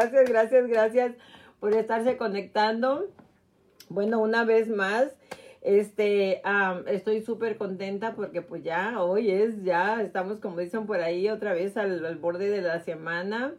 gracias, gracias, gracias por estarse conectando. Bueno, una vez más, este, estoy súper contenta porque pues ya hoy es, ya estamos como dicen por ahí otra vez al, borde de la semana.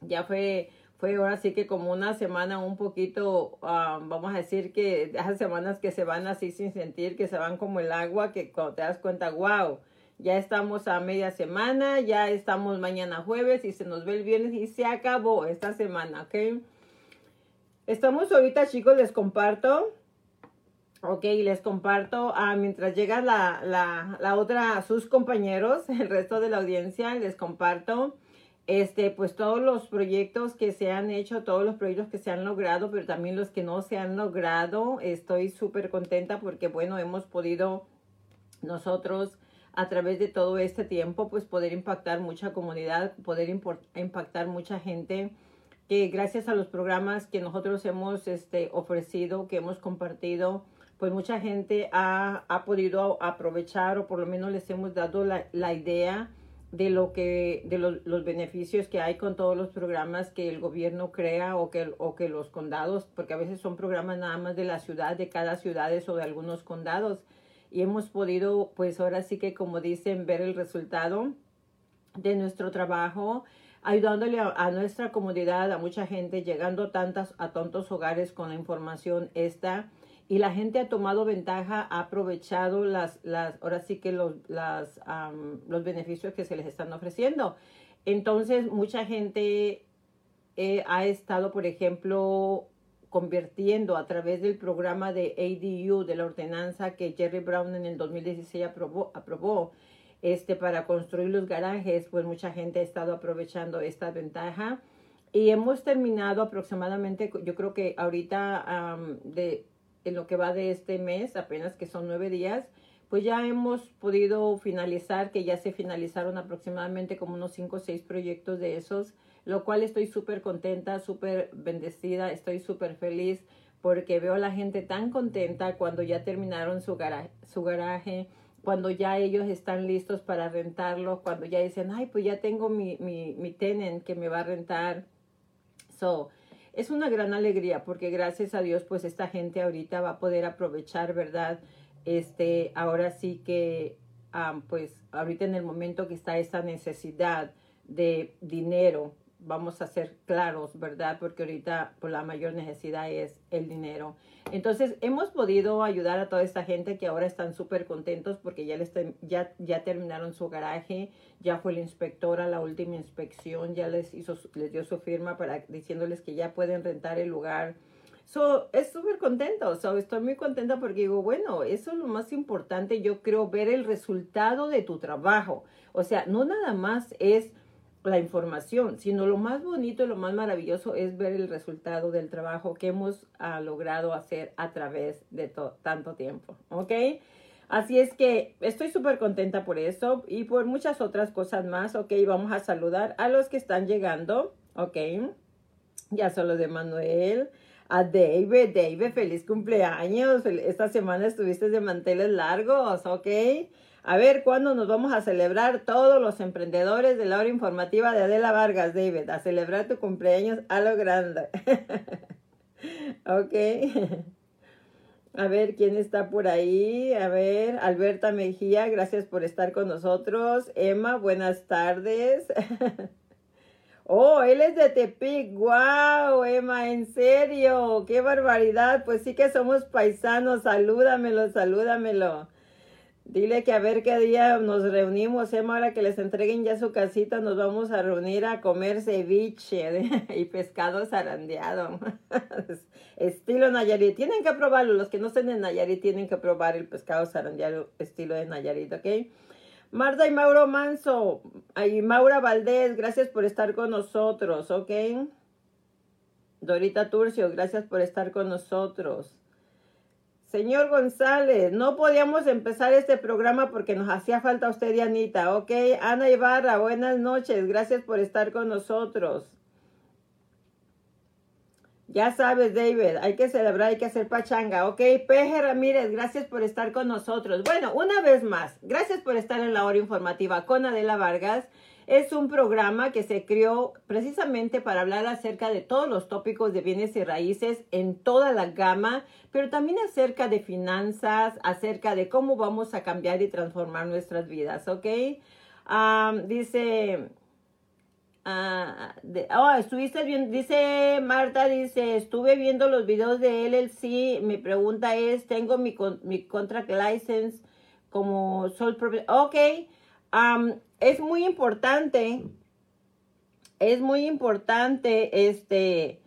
Ya fue, fue ahora sí que como una semana un poquito, vamos a decir que esas semanas que se van así sin sentir, que se van como el agua, que cuando te das cuenta, wow, ya estamos a media semana, ya estamos mañana jueves y se nos ve el viernes y se acabó esta semana, ¿ok? Estamos ahorita, chicos, les comparto Ok, les comparto, ah, mientras llega la, la, la, otra, sus compañeros, el resto de la audiencia, les comparto, este, pues todos los proyectos que se han hecho, todos los proyectos que se han logrado, pero también los que no se han logrado. Estoy súper contenta porque, bueno, hemos podido nosotros a través de todo este tiempo, pues poder impactar mucha comunidad, poder impactar mucha gente que gracias a los programas que nosotros hemos este, ofrecido, que hemos compartido, pues mucha gente ha, podido aprovechar o por lo menos les hemos dado la, idea de lo que de los beneficios que hay con todos los programas que el gobierno crea o que, o que los condados, porque a veces son programas nada más de la ciudad, de cada ciudad o de algunos condados. Y hemos podido, pues ahora sí que como dicen, ver el resultado de nuestro trabajo, ayudándole a, nuestra comunidad, a mucha gente, llegando tantas, a tantos hogares con la información esta y la gente ha tomado ventaja, ha aprovechado las, las ahora sí que los, las, los beneficios que se les están ofreciendo. Entonces, mucha gente eh, ha estado, por ejemplo, convirtiendo a través del programa de ADU, de la ordenanza que Jerry Brown en el 2016 aprobó, aprobó este, para construir los garajes, pues mucha gente ha estado aprovechando esta ventaja. Y hemos terminado aproximadamente, yo creo que ahorita de en lo que va de este mes, apenas que son nueve días, pues ya hemos podido finalizar, que ya se finalizaron aproximadamente como unos cinco o seis proyectos de esos, lo cual estoy súper contenta, súper bendecida, estoy súper feliz porque veo a la gente tan contenta cuando ya terminaron su garaje, su garaje cuando ya ellos están listos para rentarlo, cuando ya dicen, ay, pues ya tengo mi, mi, mi tenant que me va a rentar. So, es una gran alegría porque gracias a Dios pues esta gente ahorita va a poder aprovechar, ¿verdad? Este, ahora sí que pues ahorita en el momento que está esta necesidad de dinero vamos a ser claros, ¿verdad? Porque ahorita pues, la mayor necesidad es el dinero. Entonces, hemos podido ayudar a toda esta gente que ahora están súper contentos porque ya, les ya, ya terminaron su garaje, ya fue el inspector a la última inspección, ya les, hizo, les dio su firma para diciéndoles que ya pueden rentar el lugar. So, es súper contento, so, estoy muy contenta porque digo, bueno, eso es lo más importante, yo creo, ver el resultado de tu trabajo. O sea, no nada más es la información, sino lo más bonito y lo más maravilloso es ver el resultado del trabajo que hemos ah, logrado hacer a través de tanto tiempo, ¿ok? Así es que estoy súper contenta por eso y por muchas otras cosas más, ¿ok? Vamos a saludar a los que están llegando, ¿ok? Ya solo de Manuel, a David, David, feliz cumpleaños, esta semana estuviste de manteles largos, ¿ok? A ver cuándo nos vamos a celebrar todos los emprendedores de la hora informativa de Adela Vargas, David, a celebrar tu cumpleaños a lo grande. ok. A ver quién está por ahí. A ver, Alberta Mejía, gracias por estar con nosotros. Emma, buenas tardes. oh, él es de Tepic. ¡Wow, Emma! ¿En serio? ¡Qué barbaridad! Pues sí que somos paisanos. Salúdamelo, salúdamelo. Dile que a ver qué día nos reunimos, Emma, ahora que les entreguen ya su casita, nos vamos a reunir a comer ceviche y pescado zarandeado. estilo Nayarit. Tienen que probarlo, los que no estén en Nayarit tienen que probar el pescado zarandeado estilo de Nayarit, ¿ok? Marta y Mauro Manso, y Maura Valdés, gracias por estar con nosotros, ¿ok? Dorita Turcio, gracias por estar con nosotros. Señor González, no podíamos empezar este programa porque nos hacía falta usted y Anita, ¿ok? Ana Ibarra, buenas noches, gracias por estar con nosotros. Ya sabes, David, hay que celebrar, hay que hacer pachanga, ¿ok? Peje Ramírez, gracias por estar con nosotros. Bueno, una vez más, gracias por estar en la hora informativa con Adela Vargas. Es un programa que se creó precisamente para hablar acerca de todos los tópicos de bienes y raíces en toda la gama, pero también acerca de finanzas, acerca de cómo vamos a cambiar y transformar nuestras vidas, ¿ok? dice, ah, oh, estuviste bien, dice Marta, dice, estuve viendo los videos de LLC, mi pregunta es, tengo mi, mi contract license como sol ok, es muy importante, es muy importante este,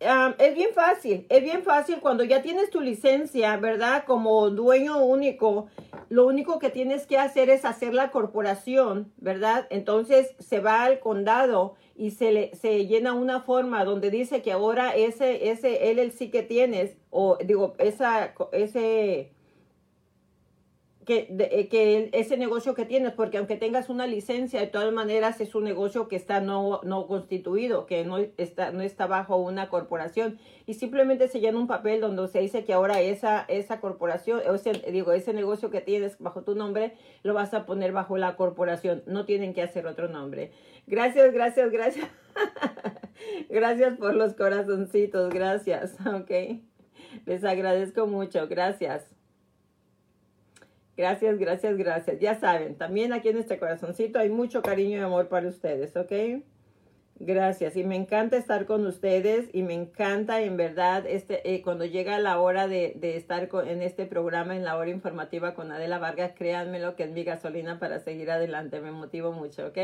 es bien fácil, es bien fácil cuando ya tienes tu licencia, ¿verdad? Como dueño único, lo único que tienes que hacer es hacer la corporación, ¿verdad? Entonces se va al condado y se, le, se llena una forma donde dice que ahora ese, ese LLC que tienes, o digo, esa, ese que, eh, ese negocio que tienes, porque aunque tengas una licencia, de todas maneras es un negocio que está no, no constituido, que no está, no está bajo una corporación. Y simplemente se llena un papel donde se dice que ahora esa, esa corporación, o ese, digo, ese negocio que tienes bajo tu nombre, lo vas a poner bajo la corporación. No tienen que hacer otro nombre. Gracias, gracias, gracias. gracias por los corazoncitos, gracias. Ok. Les agradezco mucho, gracias. Gracias, gracias, gracias. Ya saben, también aquí en este corazoncito hay mucho cariño y amor para ustedes, ¿ok? Gracias. Y me encanta estar con ustedes y me encanta en verdad este eh, cuando llega la hora de, estar en este programa, en la hora informativa con Adela Vargas, créanme lo que es mi gasolina para seguir adelante. Me motivo mucho, ¿ok?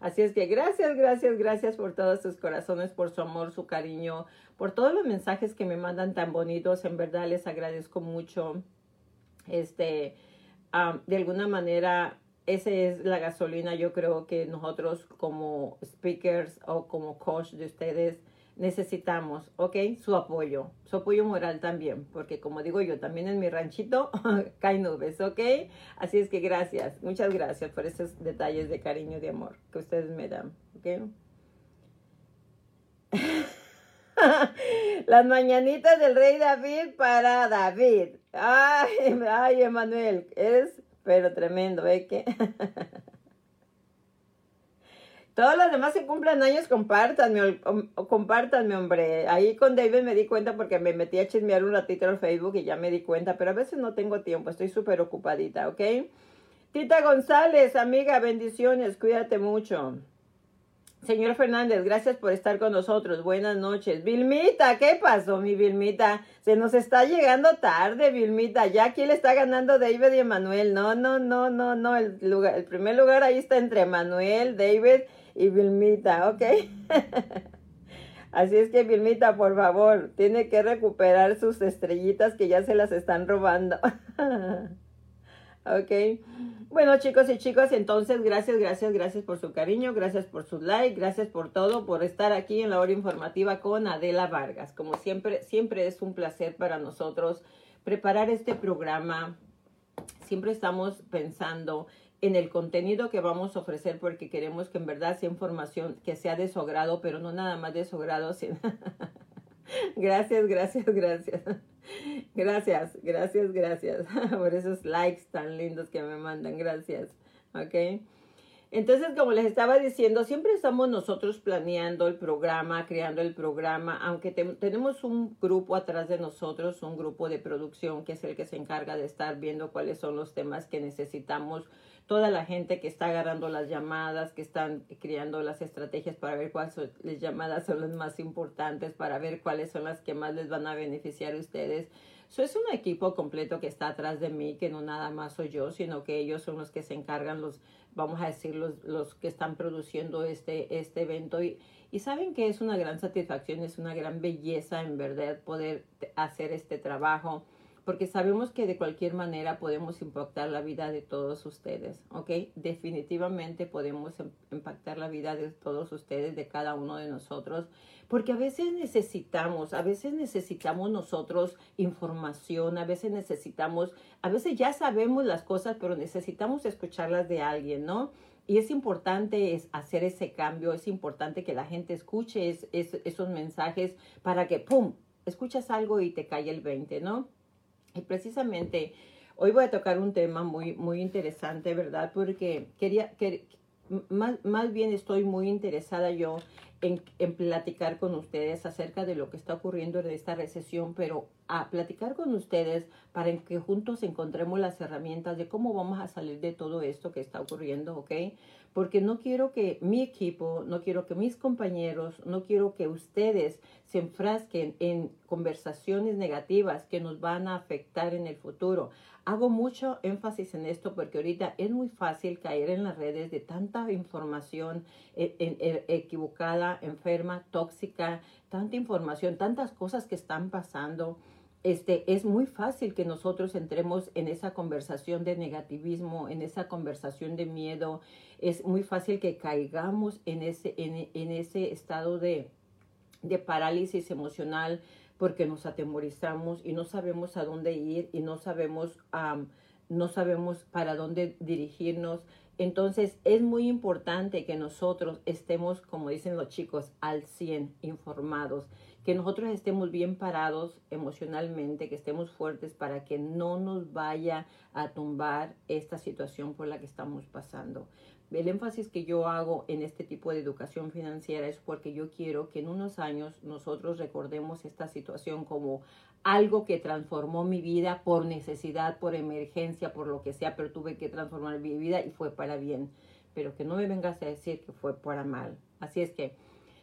Así es que gracias, gracias, gracias por todos sus corazones, por su amor, su cariño, por todos los mensajes que me mandan tan bonitos. En verdad les agradezco mucho. Este, de alguna manera, esa es la gasolina, yo creo que nosotros como speakers o como coach de ustedes necesitamos, ¿ok? Su apoyo, su apoyo moral también, porque como digo yo, también en mi ranchito caen nubes, ¿ok? Así es que gracias, muchas gracias por esos detalles de cariño y de amor que ustedes me dan, ¿ok? Las mañanitas del rey David para David. Ay, ay, Emanuel, eres pero tremendo, ¿eh? Que... Todos los demás que cumplan años, compártanme, compártanme, hombre. Ahí con David me di cuenta porque me metí a chismear un ratito en Facebook y ya me di cuenta, pero a veces no tengo tiempo, estoy súper ocupadita, ¿ok? Tita González, amiga, bendiciones, cuídate mucho. Señor Fernández, gracias por estar con nosotros. Buenas noches. Vilmita, ¿qué pasó, mi Vilmita? Se nos está llegando tarde, Vilmita. Ya aquí le está ganando David y Emanuel. No, no, no, no, no. El, lugar, el primer lugar ahí está entre Emanuel, David y Vilmita, ¿ok? Así es que, Vilmita, por favor, tiene que recuperar sus estrellitas que ya se las están robando. ¿ok? Bueno, chicos y chicas, entonces gracias, gracias, gracias por su cariño, gracias por su like, gracias por todo, por estar aquí en la hora informativa con Adela Vargas. Como siempre, siempre es un placer para nosotros preparar este programa. Siempre estamos pensando en el contenido que vamos a ofrecer porque queremos que en verdad sea información que sea de su agrado, pero no nada más de su agrado, sino... gracias, gracias, gracias. Gracias, gracias, gracias por esos likes tan lindos que me mandan. Gracias. ¿Ok? Entonces, como les estaba diciendo, siempre estamos nosotros planeando el programa, creando el programa, aunque tenemos un grupo atrás de nosotros, un grupo de producción que es el que se encarga de estar viendo cuáles son los temas que necesitamos toda la gente que está agarrando las llamadas, que están creando las estrategias para ver cuáles las llamadas son las más importantes, para ver cuáles son las que más les van a beneficiar a ustedes. Eso es un equipo completo que está atrás de mí, que no nada más soy yo, sino que ellos son los que se encargan, los, vamos a decir, los, los que están produciendo este, este evento. Y, y saben que es una gran satisfacción, es una gran belleza en verdad poder hacer este trabajo porque sabemos que de cualquier manera podemos impactar la vida de todos ustedes, ¿ok? Definitivamente podemos em, impactar la vida de todos ustedes, de cada uno de nosotros, porque a veces necesitamos, a veces necesitamos nosotros información, a veces necesitamos, a veces ya sabemos las cosas, pero necesitamos escucharlas de alguien, ¿no? Y es importante es hacer ese cambio, es importante que la gente escuche esos mensajes para que, ¡pum!, escuchas algo y te cae el 20, ¿no? Y precisamente hoy voy a tocar un tema muy, muy interesante, ¿verdad? Porque quería, que, más, más bien estoy muy interesada yo en, en, platicar con ustedes acerca de lo que está ocurriendo en esta recesión, pero a platicar con ustedes para que juntos encontremos las herramientas de cómo vamos a salir de todo esto que está ocurriendo, ¿ok? Porque no quiero que mi equipo, no quiero que mis compañeros, no quiero que ustedes se enfrasquen en conversaciones negativas que nos van a afectar en el futuro. Hago mucho énfasis en esto porque ahorita es muy fácil caer en las redes de tanta información e, e, equivocada, enferma, tóxica, tanta información, tantas cosas que están pasando. Este, es muy fácil que nosotros entremos en esa conversación de negativismo, en esa conversación de miedo. Es muy fácil que caigamos en ese, en, en ese estado de, de parálisis emocional, porque nos atemorizamos y no sabemos a dónde ir y no sabemos, no sabemos para dónde dirigirnos. Entonces es muy importante que nosotros estemos, como dicen los chicos, al 100 informados, que nosotros estemos bien parados emocionalmente, que estemos fuertes para que no nos vaya a tumbar esta situación por la que estamos pasando el énfasis que yo hago en este tipo de educación financiera es porque yo quiero que en unos años nosotros recordemos esta situación como algo que transformó mi vida por necesidad, por emergencia, por lo que sea, pero tuve que transformar mi vida y fue para bien. Pero que no me vengas a decir que fue para mal. Así es que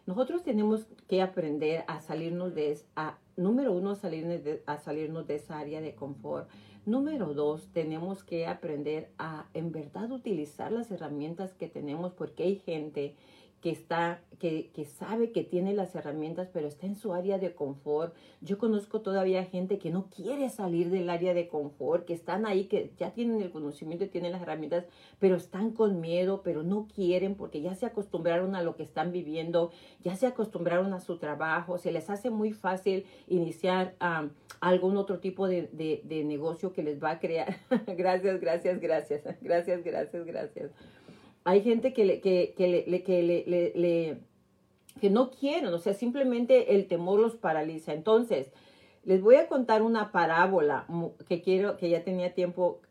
nosotros tenemos que aprender a salirnos de, a, número uno, salirnos a salirnos de esa área de confort. Número dos, tenemos que aprender a en verdad utilizar las herramientas que tenemos porque hay gente que está, que, que, sabe que tiene las herramientas, pero está en su área de confort. Yo conozco todavía gente que no quiere salir del área de confort, que están ahí, que ya tienen el conocimiento y tienen las herramientas, pero están con miedo, pero no quieren porque ya se acostumbraron a lo que están viviendo, ya se acostumbraron a su trabajo, se les hace muy fácil iniciar algún otro tipo de, de negocio que les va a crear. gracias, gracias, gracias, gracias, gracias, gracias hay gente que le, que, que le, que le, le, que no quieren, o sea, simplemente el temor los paraliza. Entonces, les voy a contar una parábola que quiero, que ya tenía tiempo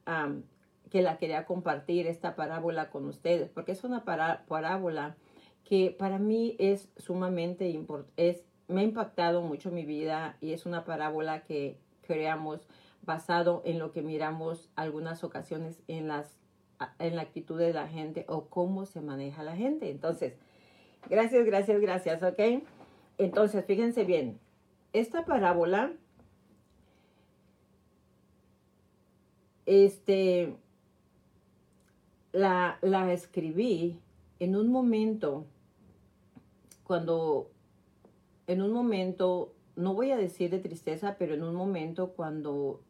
que la quería compartir, esta parábola con ustedes, porque es una parábola que para mí es sumamente importante, me ha impactado mucho mi vida y es una parábola que creamos basado en lo que miramos algunas ocasiones en las en la actitud de la gente o cómo se maneja la gente. Entonces, gracias, gracias, gracias, ¿ok? Entonces, fíjense bien, esta parábola, este, la, la escribí en un momento, cuando, en un momento, no voy a decir de tristeza, pero en un momento cuando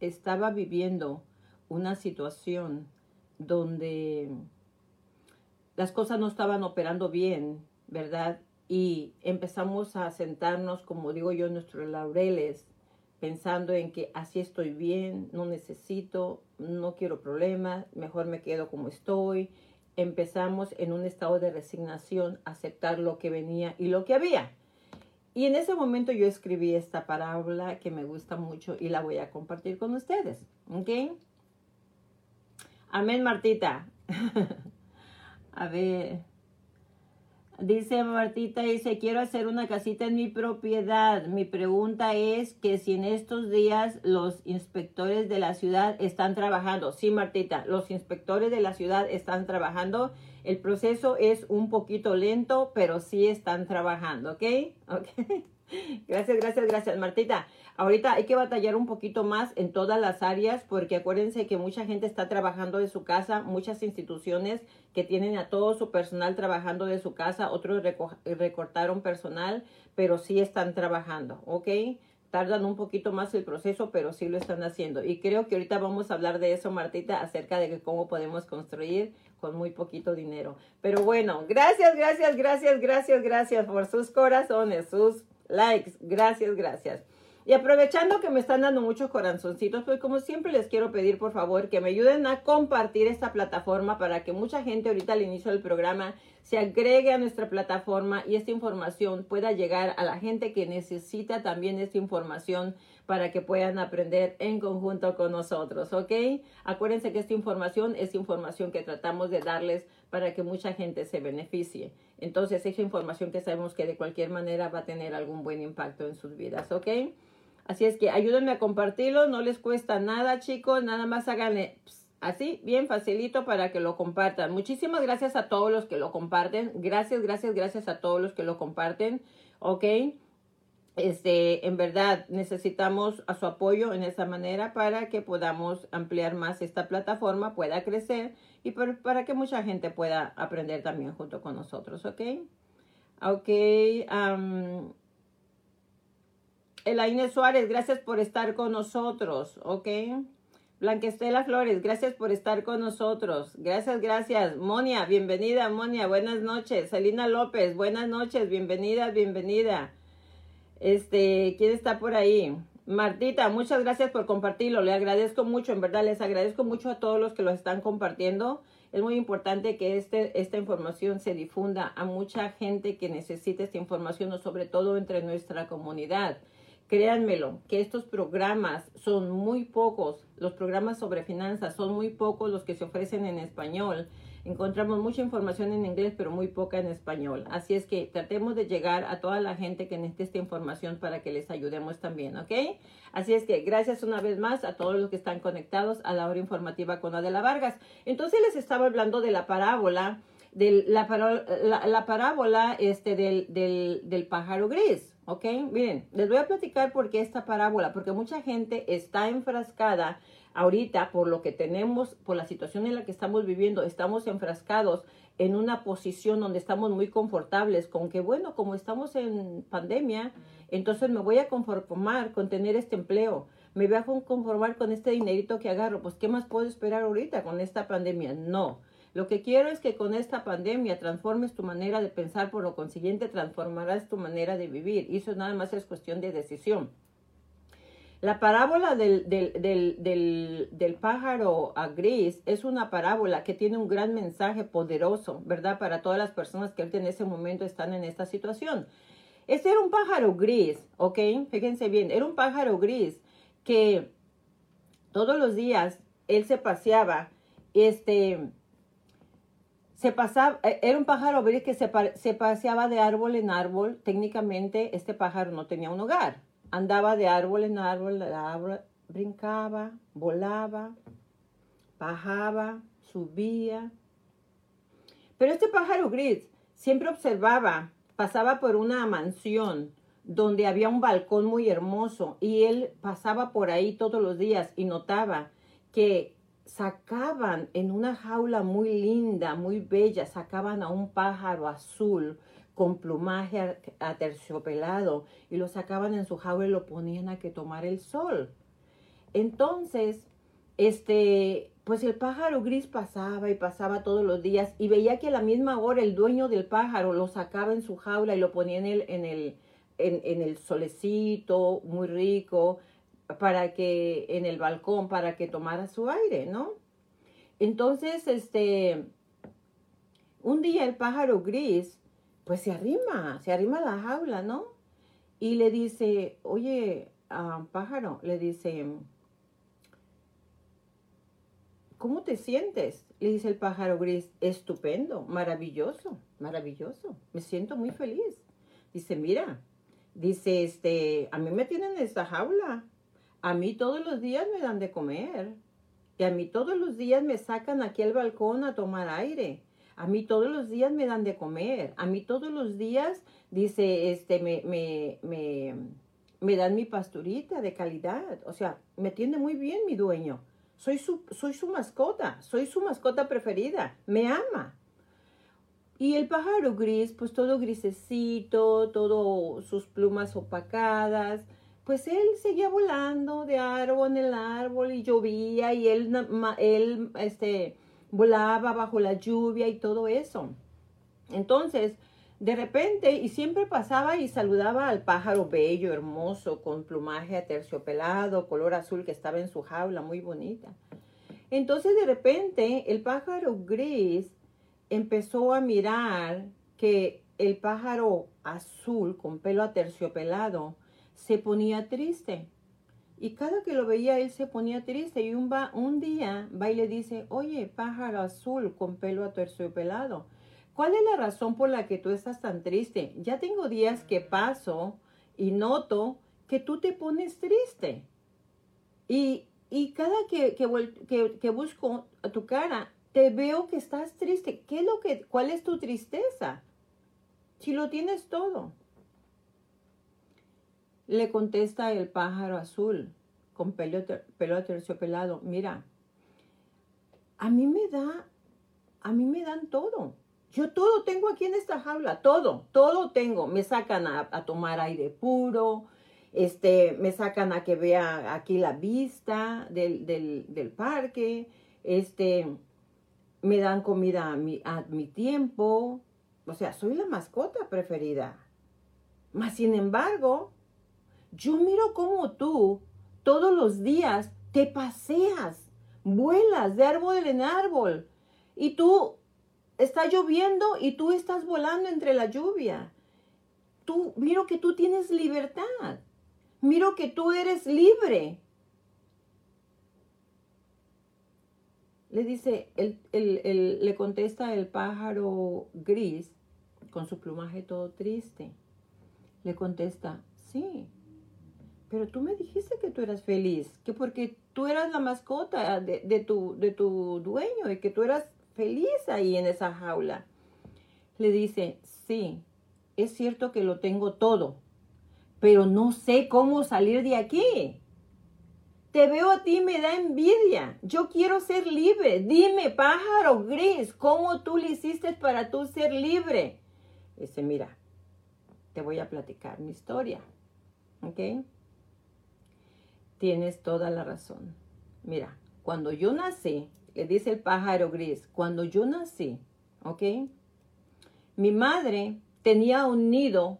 estaba viviendo una situación donde las cosas no estaban operando bien, ¿verdad? Y empezamos a sentarnos, como digo yo, en nuestros laureles, pensando en que así estoy bien, no necesito, no quiero problemas, mejor me quedo como estoy. Empezamos en un estado de resignación a aceptar lo que venía y lo que había. Y en ese momento yo escribí esta parábola que me gusta mucho y la voy a compartir con ustedes. ¿Ok? Amén, Martita. A ver. Dice Martita, dice, quiero hacer una casita en mi propiedad. Mi pregunta es que si en estos días los inspectores de la ciudad están trabajando. Sí, Martita, los inspectores de la ciudad están trabajando. El proceso es un poquito lento, pero sí están trabajando, ¿ok? Ok. Gracias, gracias, gracias, Martita. Ahorita hay que batallar un poquito más en todas las áreas porque acuérdense que mucha gente está trabajando de su casa, muchas instituciones que tienen a todo su personal trabajando de su casa, otros recortaron personal, pero sí están trabajando, ¿ok? Tardan un poquito más el proceso, pero sí lo están haciendo. Y creo que ahorita vamos a hablar de eso, Martita, acerca de cómo podemos construir con muy poquito dinero. Pero bueno, gracias, gracias, gracias, gracias, gracias por sus corazones, sus likes. Gracias, gracias. Y aprovechando que me están dando muchos corazoncitos, pues como siempre les quiero pedir por favor que me ayuden a compartir esta plataforma para que mucha gente ahorita al inicio del programa se agregue a nuestra plataforma y esta información pueda llegar a la gente que necesita también esta información para que puedan aprender en conjunto con nosotros, ¿ok? Acuérdense que esta información es información que tratamos de darles para que mucha gente se beneficie. Entonces, es información que sabemos que de cualquier manera va a tener algún buen impacto en sus vidas, ¿ok? Así es que ayúdenme a compartirlo, no les cuesta nada, chicos, nada más háganle así, bien facilito para que lo compartan. Muchísimas gracias a todos los que lo comparten. Gracias, gracias, gracias a todos los que lo comparten, ¿ok? Este, en verdad necesitamos a su apoyo en esa manera para que podamos ampliar más esta plataforma, pueda crecer y para que mucha gente pueda aprender también junto con nosotros, ¿ok? Ok. Elaine Suárez, gracias por estar con nosotros, ¿ok? Blanquestela Flores, gracias por estar con nosotros. Gracias, gracias. Monia, bienvenida, Monia, buenas noches. Selina López, buenas noches, bienvenida, bienvenida. Este, ¿quién está por ahí? Martita, muchas gracias por compartirlo. Le agradezco mucho, en verdad, les agradezco mucho a todos los que lo están compartiendo. Es muy importante que este, esta información se difunda a mucha gente que necesita esta información, sobre todo entre nuestra comunidad. Créanmelo, que estos programas son muy pocos, los programas sobre finanzas son muy pocos los que se ofrecen en español encontramos mucha información en inglés, pero muy poca en español. Así es que tratemos de llegar a toda la gente que necesite esta información para que les ayudemos también, ¿ok? Así es que gracias una vez más a todos los que están conectados a la hora informativa con Adela Vargas. Entonces les estaba hablando de la parábola, de la, la, parábola este, del, del, del pájaro gris. ¿Ok? Miren, les voy a platicar por qué esta parábola, porque mucha gente está enfrascada ahorita por lo que tenemos, por la situación en la que estamos viviendo, estamos enfrascados en una posición donde estamos muy confortables con que, bueno, como estamos en pandemia, entonces me voy a conformar con tener este empleo, me voy a conformar con este dinerito que agarro, pues ¿qué más puedo esperar ahorita con esta pandemia? No. Lo que quiero es que con esta pandemia transformes tu manera de pensar, por lo consiguiente transformarás tu manera de vivir. Y eso nada más es cuestión de decisión. La parábola del, del, pájaro gris es una parábola que tiene un gran mensaje poderoso, ¿verdad? Para todas las personas que en ese momento están en esta situación. Este era un pájaro gris, ¿ok? Fíjense bien, era un pájaro gris que todos los días él se paseaba, este, se pasaba, e, era un pájaro gris que se, se paseaba de árbol en árbol. Técnicamente este pájaro no tenía un hogar, andaba de árbol en árbol, brincaba, volaba, bajaba, subía. Pero este pájaro gris siempre observaba, pasaba por una mansión donde había un balcón muy hermoso y él pasaba por ahí todos los días y notaba que sacaban en una jaula muy linda, muy bella, sacaban a un pájaro azul con plumaje aterciopelado y lo sacaban en su jaula y lo ponían a que tomar el sol. Entonces, este, pues el pájaro gris pasaba y pasaba todos los días y veía que a la misma hora el dueño del pájaro lo sacaba en su jaula y lo ponía en el, en el, en, el solecito, muy rico, para que, en el balcón, para que tomara su aire, ¿no? Entonces, este, un día el pájaro gris pues se arrima, se arrima a la jaula, ¿no? Y le dice, oye, pájaro, le dice, ¿cómo te sientes? Le dice el pájaro gris, estupendo, maravilloso, maravilloso, me siento muy feliz. Dice, mira, dice, este, a mí me tienen en esta jaula, a mí todos los días me dan de comer, y a mí todos los días me sacan aquí al balcón a tomar aire. A mí todos los días me dan de comer. A mí todos los días, dice, este, me, me, me, me dan mi pasturita de calidad. O sea, me atiende muy bien mi dueño. Soy su, soy su mascota, soy su mascota preferida. Me ama. Y el pájaro gris, pues todo grisecito, todo sus plumas opacadas, pues él seguía volando de árbol en el árbol y llovía y él, él este, volaba bajo la lluvia y todo eso. Entonces, de repente, y siempre pasaba y saludaba al pájaro bello, hermoso, con plumaje aterciopelado, color azul que estaba en su jaula, muy bonita. Entonces, de repente, el pájaro gris empezó a mirar que el pájaro azul con pelo aterciopelado se ponía triste. Y cada que lo veía él se ponía triste y un, va, un día va y le dice, oye, pájaro azul con pelo aterciopelado, ¿cuál es la razón por la que tú estás tan triste? Ya tengo días que paso y noto que tú te pones triste. Y, y cada que, que, que, busco a tu cara, te veo que estás triste. ¿Qué es lo que, cuál es tu tristeza? Si lo tienes todo. Le contesta el pájaro azul con pelo, pelo terciopelado, mira, a mí me da, a mí me dan todo. Yo todo tengo aquí en esta jaula, todo, todo tengo. Me sacan a, tomar aire puro, este, me sacan a que vea aquí la vista del, del, parque, este, me dan comida a mi, a mi tiempo. O sea, soy la mascota preferida. Mas, sin embargo, yo miro cómo tú todos los días te paseas, vuelas de árbol en árbol y tú está lloviendo y tú estás volando entre la lluvia. Tú, miro que tú tienes libertad. Miro que tú eres libre. Le dice, le contesta el pájaro gris con su plumaje todo triste. Le contesta, sí, pero tú me dijiste que tú eras feliz, que porque tú eras la mascota de, tu, de tu dueño y que tú eras feliz ahí en esa jaula. Le dice, sí, es cierto que lo tengo todo, pero no sé cómo salir de aquí. Te veo a ti, me da envidia. Yo quiero ser libre. Dime, pájaro gris, ¿cómo tú le hiciste para tú ser libre? Dice, mira, te voy a platicar mi historia. ¿Ok? Tienes toda la razón. Mira, cuando yo nací, le dice el pájaro gris, cuando yo nací, ¿ok? Mi madre tenía un nido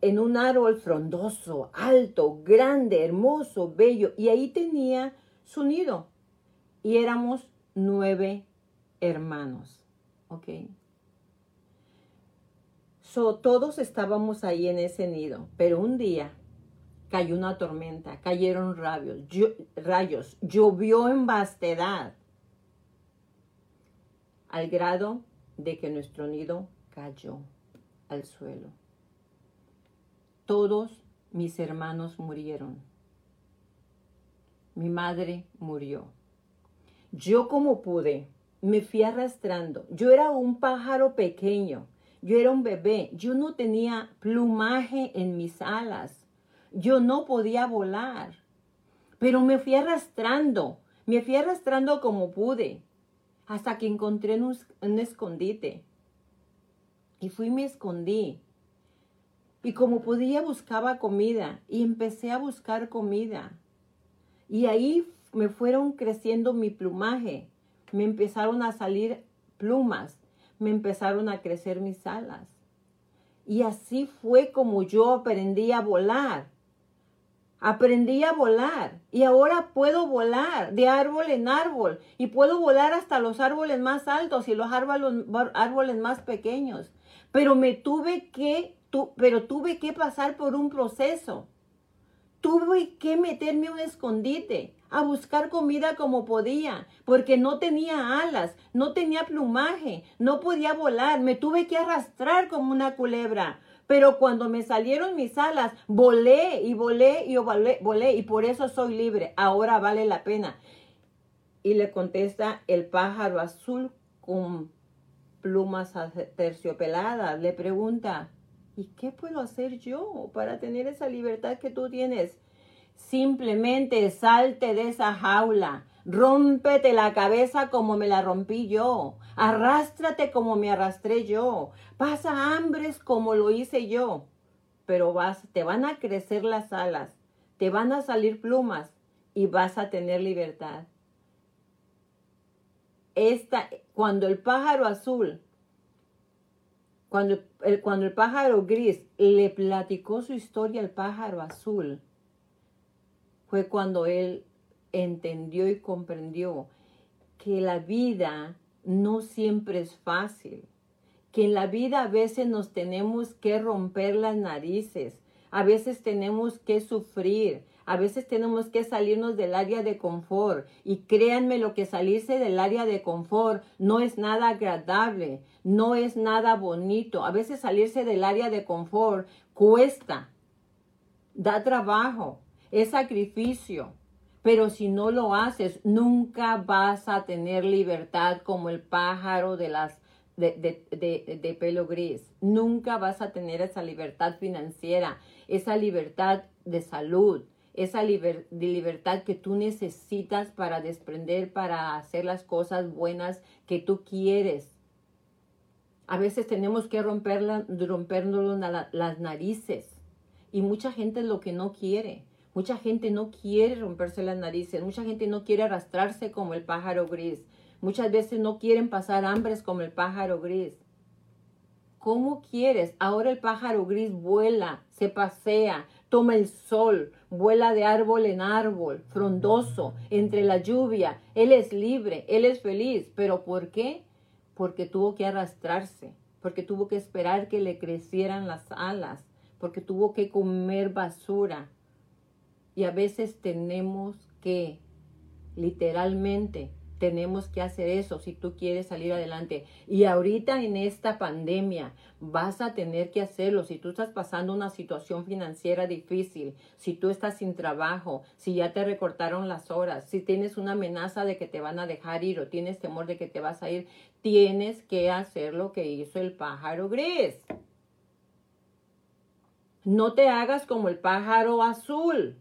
en un árbol frondoso, alto, grande, hermoso, bello, y ahí tenía su nido. Y éramos nueve hermanos, ¿ok? So, todos estábamos ahí en ese nido, pero un día cayó una tormenta, cayeron rayos, rayos, llovió en vastedad, al grado de que nuestro nido cayó al suelo. Todos mis hermanos murieron. Mi madre murió. Yo como pude, me fui arrastrando. Yo era un pájaro pequeño. Yo era un bebé. Yo no tenía plumaje en mis alas. Yo no podía volar, pero me fui arrastrando, me fui arrastrando como pude, hasta que encontré un, escondite. Y fui y me escondí. Y como podía buscaba comida y empecé a buscar comida. Y ahí me fueron creciendo mi plumaje, me empezaron a salir plumas, me empezaron a crecer mis alas. Y así fue como yo aprendí a volar. Aprendí a volar y ahora puedo volar de árbol en árbol y puedo volar hasta los árboles más altos y los árboles, más pequeños. Pero me tuve que, pero tuve que pasar por un proceso. Tuve que meterme en un escondite a buscar comida como podía, porque no tenía alas, no tenía plumaje, no podía volar, me tuve que arrastrar como una culebra pero cuando me salieron mis alas, volé y volé y volé, volé y por eso soy libre. Ahora vale la pena. Y le contesta el pájaro azul con plumas terciopeladas. Le pregunta, ¿y qué puedo hacer yo para tener esa libertad que tú tienes? Simplemente salte de esa jaula Rómpete la cabeza como me la rompí yo. Arrástrate como me arrastré yo. Pasa hambres como lo hice yo. Pero vas, te van a crecer las alas, te van a salir plumas y vas a tener libertad. Esta, cuando el pájaro azul, cuando el, cuando el pájaro gris le platicó su historia al pájaro azul, fue cuando él entendió y comprendió que la vida no siempre es fácil, que en la vida a veces nos tenemos que romper las narices, A veces tenemos que sufrir. A veces tenemos que salirnos del área de confort. Y créanme lo que salirse del área de confort no es nada agradable, no es nada bonito. A veces salirse del área de confort cuesta, da trabajo, es sacrificio. Pero si no lo haces, nunca vas a tener libertad como el pájaro de las de, pelo gris. Nunca vas a tener esa libertad financiera, esa libertad de salud, esa libertad que tú necesitas para desprender, para hacer las cosas buenas que tú quieres. A veces tenemos que rompernos las narices. Y mucha gente es lo que no quiere. Mucha gente no quiere romperse las narices, mucha gente no quiere arrastrarse como el pájaro gris. Muchas veces no quieren pasar hambres como el pájaro gris. ¿Cómo quieres? Ahora el pájaro gris vuela, se pasea, toma el sol, vuela de árbol en árbol, frondoso, entre la lluvia. Él es libre, él es feliz. ¿Pero por qué? Porque tuvo que arrastrarse, porque tuvo que esperar que le crecieran las alas, porque tuvo que comer basura, y a veces tenemos que, literalmente, tenemos que hacer eso si tú quieres salir adelante. Y ahorita en esta pandemia vas a tener que hacerlo. Si tú estás pasando una situación financiera difícil, si tú estás sin trabajo, si ya te recortaron las horas, si tienes una amenaza de que te van a dejar ir o tienes temor de que te vas a ir, tienes que hacer lo que hizo el pájaro gris. No te hagas como el pájaro azul.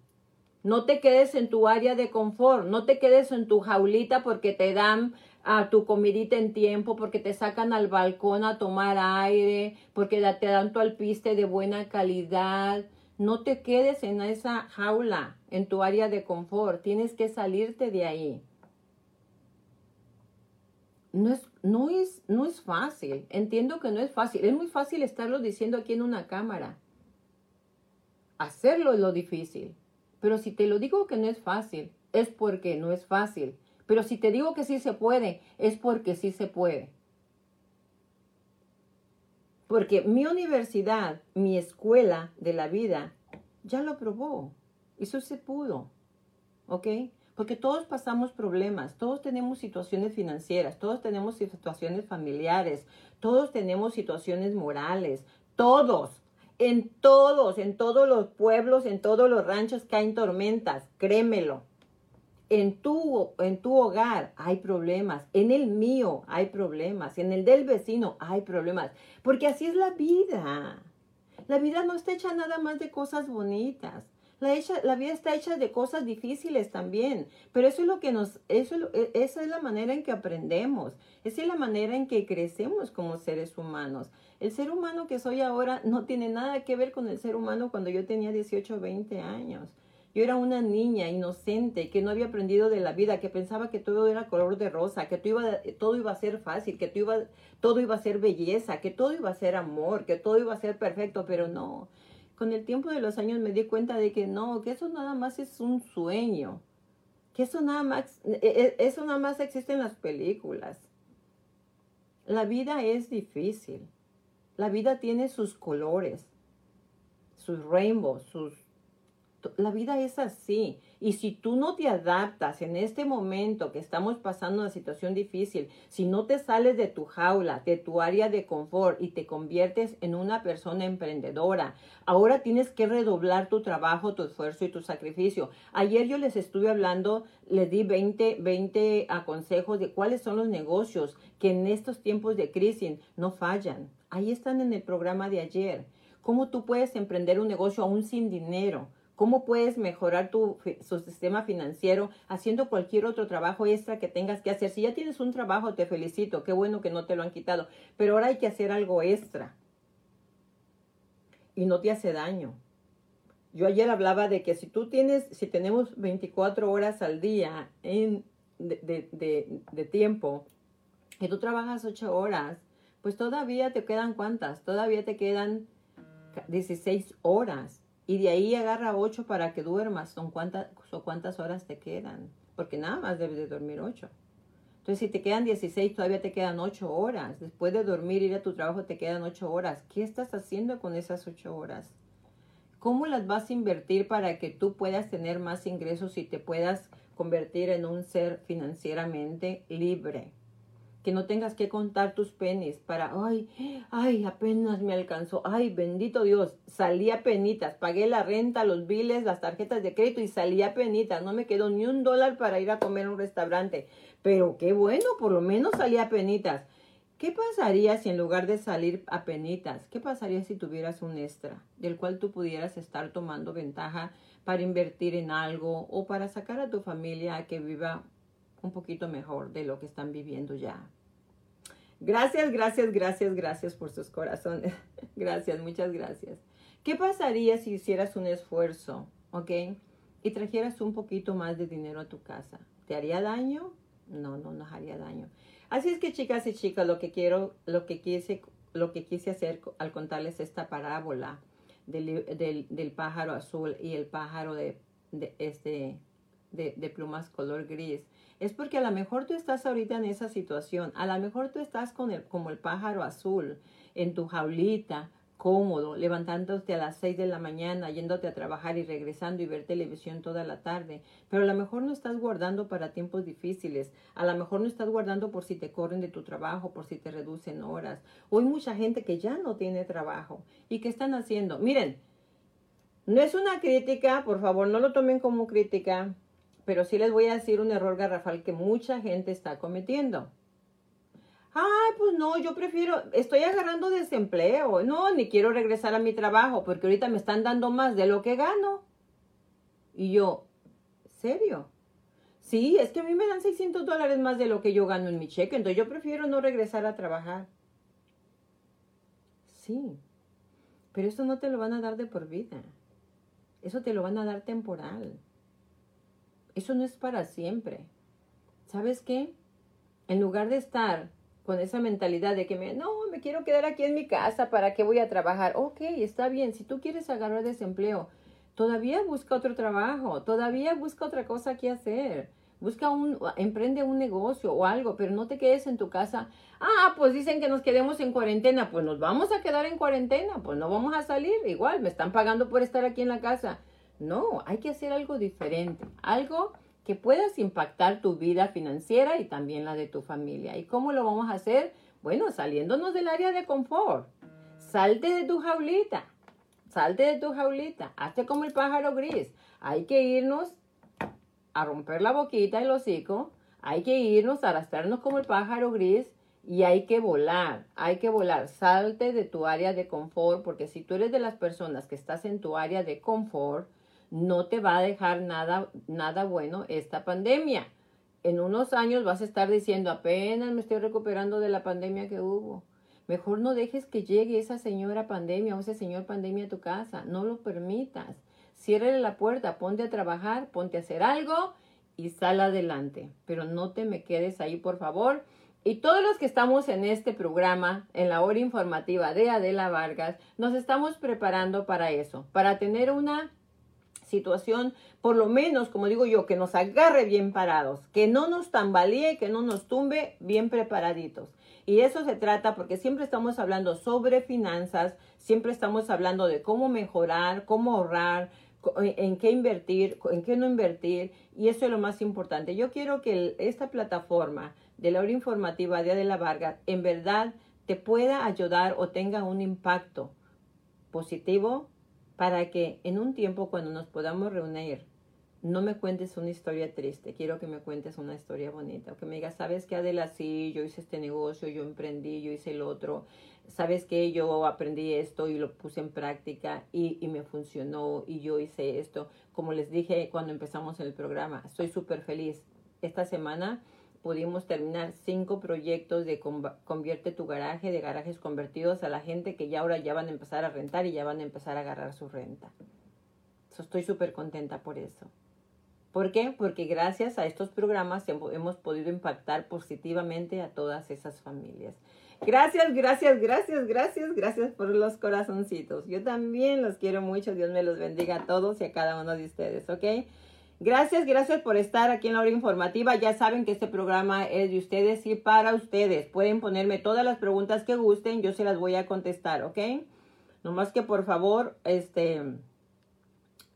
No te quedes en tu área de confort, no te quedes en tu jaulita porque te dan a tu comidita en tiempo, porque te sacan al balcón a tomar aire, porque te dan tu alpiste de buena calidad. No te quedes en esa jaula, en tu área de confort. Tienes que salirte de ahí. No es, no, es, no es fácil. Entiendo que no es fácil. Es muy fácil estarlo diciendo aquí en una cámara. Hacerlo es lo difícil. Pero si te lo digo que no es fácil, es porque no es fácil. Pero si te digo que sí se puede, es porque sí se puede. Porque mi universidad, mi escuela de la vida, ya lo probó. Eso se pudo. ¿Ok? Porque todos pasamos problemas, todos tenemos situaciones financieras, todos tenemos situaciones familiares, todos tenemos situaciones morales, todos. En todos, en todos los pueblos, en todos los ranchos caen tormentas, créemelo. En tu, en tu hogar hay problemas, en el mío hay problemas, en el del vecino hay problemas, porque así es la vida. La vida no está hecha nada más de cosas bonitas. La, vida está hecha de cosas difíciles también, pero eso es lo que nos, eso, e, esa es la manera en que aprendemos, esa es la manera en que crecemos como seres humanos. El ser humano que soy ahora no tiene nada que ver con el ser humano cuando yo tenía 18 o 20 años. Yo era una niña inocente que no había aprendido de la vida, que pensaba que todo era color de rosa, que todo iba, todo iba a ser fácil, que todo iba, todo iba a ser belleza, que todo iba a ser amor, que todo iba a ser perfecto, pero no. Con el tiempo de los años me di cuenta de que no, que eso nada más es un sueño, que eso nada más, e, e, eso nada más existe en las películas. La vida es difícil. La vida tiene sus colores, sus rainbows, sus... La vida es así. Y si tú no te adaptas en este momento que estamos pasando una situación difícil, si no te sales de tu jaula, de tu área de confort y te conviertes en una persona emprendedora, ahora tienes que redoblar tu trabajo, tu esfuerzo y tu sacrificio. Ayer yo les estuve hablando, les di 20, 20 consejos de cuáles son los negocios que en estos tiempos de crisis no fallan. Ahí están en el programa de ayer. ¿Cómo tú puedes emprender un negocio aún sin dinero? ¿Cómo puedes mejorar tu sistema financiero haciendo cualquier otro trabajo extra que tengas que hacer? Si ya tienes un trabajo, te felicito, qué bueno que no te lo han quitado, pero ahora hay que hacer algo extra y no te hace daño. Yo ayer hablaba de que si tú tienes, si tenemos 24 horas al día en, de, de tiempo y tú trabajas 8 horas, pues todavía te quedan cuántas, todavía te quedan 16 horas. Y de ahí agarra 8 para que duermas. Son cuántas, son cuántas horas te quedan. Porque nada más debes de dormir 8. Entonces, si te quedan 16, todavía te quedan 8 horas. Después de dormir, ir a tu trabajo, te quedan 8 horas. ¿Qué estás haciendo con esas 8 horas? ¿Cómo las vas a invertir para que tú puedas tener más ingresos y te puedas convertir en un ser financieramente libre? Que no tengas que contar tus pennies para, ay, ay, apenas me alcanzó, ay, bendito Dios, salía penitas, pagué la renta, los biles, las tarjetas de crédito y salía penitas, no me quedó ni un dólar para ir a comer a un restaurante, pero qué bueno, por lo menos salía penitas. ¿Qué pasaría si en lugar de salir a penitas, qué pasaría si tuvieras un extra del cual tú pudieras estar tomando ventaja para invertir en algo o para sacar a tu familia a que viva un poquito mejor de lo que están viviendo ya? Gracias, gracias, gracias, gracias por sus corazones. gracias, muchas gracias. ¿Qué pasaría si hicieras un esfuerzo, ok? Y trajeras un poquito más de dinero a tu casa. ¿Te haría daño? No, no nos haría daño. Así es que chicas y chicas, lo que quiero, lo que quise, lo que quise hacer al contarles esta parábola del, pájaro azul y el pájaro de, este, de plumas color gris es porque a lo mejor tú estás ahorita en esa situación, a lo mejor tú estás con el, como el pájaro azul en tu jaulita, cómodo, levantándote a las 6 de la mañana, yéndote a trabajar y regresando y ver televisión toda la tarde, pero a lo mejor no estás guardando para tiempos difíciles, a lo mejor no estás guardando por si te corren de tu trabajo, por si te reducen horas. O hay mucha gente que ya no tiene trabajo y que están haciendo. Miren, no es una crítica, por favor, no lo tomen como crítica, pero sí les voy a decir un error garrafal que mucha gente está cometiendo. Ay, pues no, yo prefiero, estoy agarrando desempleo, no, ni quiero regresar a mi trabajo porque ahorita me están dando más de lo que gano. Y yo, ¿serio? Sí, es que a mí me dan 600 dólares más de lo que yo gano en mi cheque, entonces yo prefiero no regresar a trabajar. Sí, pero eso no te lo van a dar de por vida. Eso te lo van a dar temporal. Eso no es para siempre. ¿Sabes qué? En lugar de estar con esa mentalidad de que me, no, me quiero quedar aquí en mi casa, ¿para qué voy a trabajar? Ok, está bien, si tú quieres agarrar desempleo, todavía busca otro trabajo, todavía busca otra cosa que hacer. Busca un, emprende un negocio o algo, pero no te quedes en tu casa. Ah, pues dicen que nos quedemos en cuarentena. Pues nos vamos a quedar en cuarentena. Pues no vamos a salir. Igual, me están pagando por estar aquí en la casa. No, hay que hacer algo diferente, algo que puedas impactar tu vida financiera y también la de tu familia. ¿Y cómo lo vamos a hacer? Bueno, saliéndonos del área de confort. Salte de tu jaulita, salte de tu jaulita, hazte como el pájaro gris. Hay que irnos a romper la boquita, el hocico, hay que irnos a arrastrarnos como el pájaro gris y hay que volar, hay que volar. Salte de tu área de confort, porque si tú eres de las personas que estás en tu área de confort, no te va a dejar nada, nada bueno esta pandemia. En unos años vas a estar diciendo, apenas me estoy recuperando de la pandemia que hubo. Mejor no dejes que llegue esa señora pandemia o ese señor pandemia a tu casa. No lo permitas. Cierre la puerta, ponte a trabajar, ponte a hacer algo y sal adelante. Pero no te me quedes ahí, por favor. Y todos los que estamos en este programa, en la hora informativa de Adela Vargas, nos estamos preparando para eso, para tener una situación, por lo menos, como digo yo, que nos agarre bien parados, que no nos tambalee, que no nos tumbe bien preparaditos. Y eso se trata porque siempre estamos hablando sobre finanzas, siempre estamos hablando de cómo mejorar, cómo ahorrar, en qué invertir, en qué no invertir, y eso es lo más importante. Yo quiero que esta plataforma de la hora informativa de Adela Vargas en verdad te pueda ayudar o tenga un impacto positivo para que en un tiempo cuando nos podamos reunir, no me cuentes una historia triste, quiero que me cuentes una historia bonita, o que me digas, sabes que Adela, sí, yo hice este negocio, yo emprendí, yo hice el otro, sabes que yo aprendí esto y lo puse en práctica y, y me funcionó y yo hice esto. Como les dije cuando empezamos el programa, estoy súper feliz. Esta semana pudimos terminar cinco proyectos de convierte tu garaje, de garajes convertidos a la gente que ya ahora ya van a empezar a rentar y ya van a empezar a agarrar su renta. estoy súper contenta por eso. ¿Por qué? Porque gracias a estos programas hemos podido impactar positivamente a todas esas familias. Gracias, gracias, gracias, gracias, gracias por los corazoncitos. Yo también los quiero mucho. Dios me los bendiga a todos y a cada uno de ustedes, ¿ok? Gracias, gracias por estar aquí en la hora informativa. Ya saben que este programa es de ustedes y para ustedes. Pueden ponerme todas las preguntas que gusten, yo se las voy a contestar, ¿ok? Nomás que por favor, este,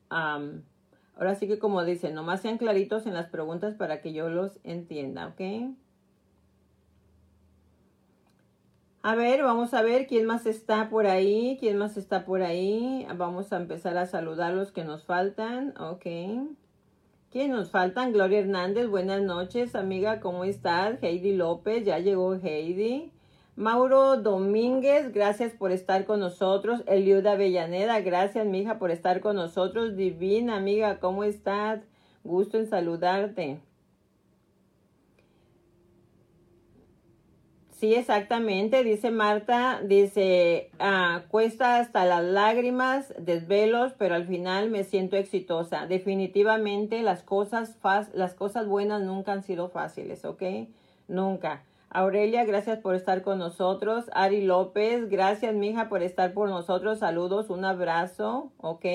ahora sí que como dicen, nomás sean claritos en las preguntas para que yo los entienda, ¿ok? A ver, vamos a ver quién más está por ahí, quién más está por ahí. Vamos a empezar a saludar los que nos faltan, ok. ¿Quién nos faltan? Gloria Hernández, buenas noches, amiga, ¿cómo estás? Heidi López, ya llegó Heidi. Mauro Domínguez, gracias por estar con nosotros. Eliuda Avellaneda, gracias, mija, por estar con nosotros. Divina, amiga, ¿cómo estás? Gusto en saludarte. Sí, exactamente, dice Marta, dice, ah, cuesta hasta las lágrimas, desvelos, pero al final me siento exitosa. Definitivamente las cosas, las cosas buenas nunca han sido fáciles, ¿ok? Nunca. Aurelia, gracias por estar con nosotros. Ari López, gracias, mija, por estar por nosotros. Saludos, un abrazo, ¿ok?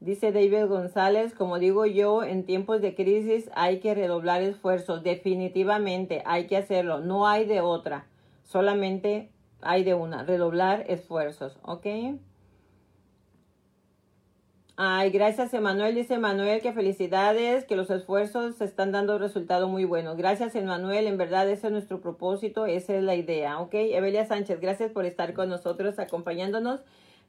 Dice David González, como digo yo, en tiempos de crisis hay que redoblar esfuerzos. Definitivamente hay que hacerlo. No hay de otra. Solamente hay de una. Redoblar esfuerzos, ¿ok? Ay, gracias Emanuel, dice Emanuel, que felicidades, que los esfuerzos se están dando resultados muy buenos. Gracias Emanuel, en verdad ese es nuestro propósito, esa es la idea, ¿ok? Evelia Sánchez, gracias por estar con nosotros, acompañándonos.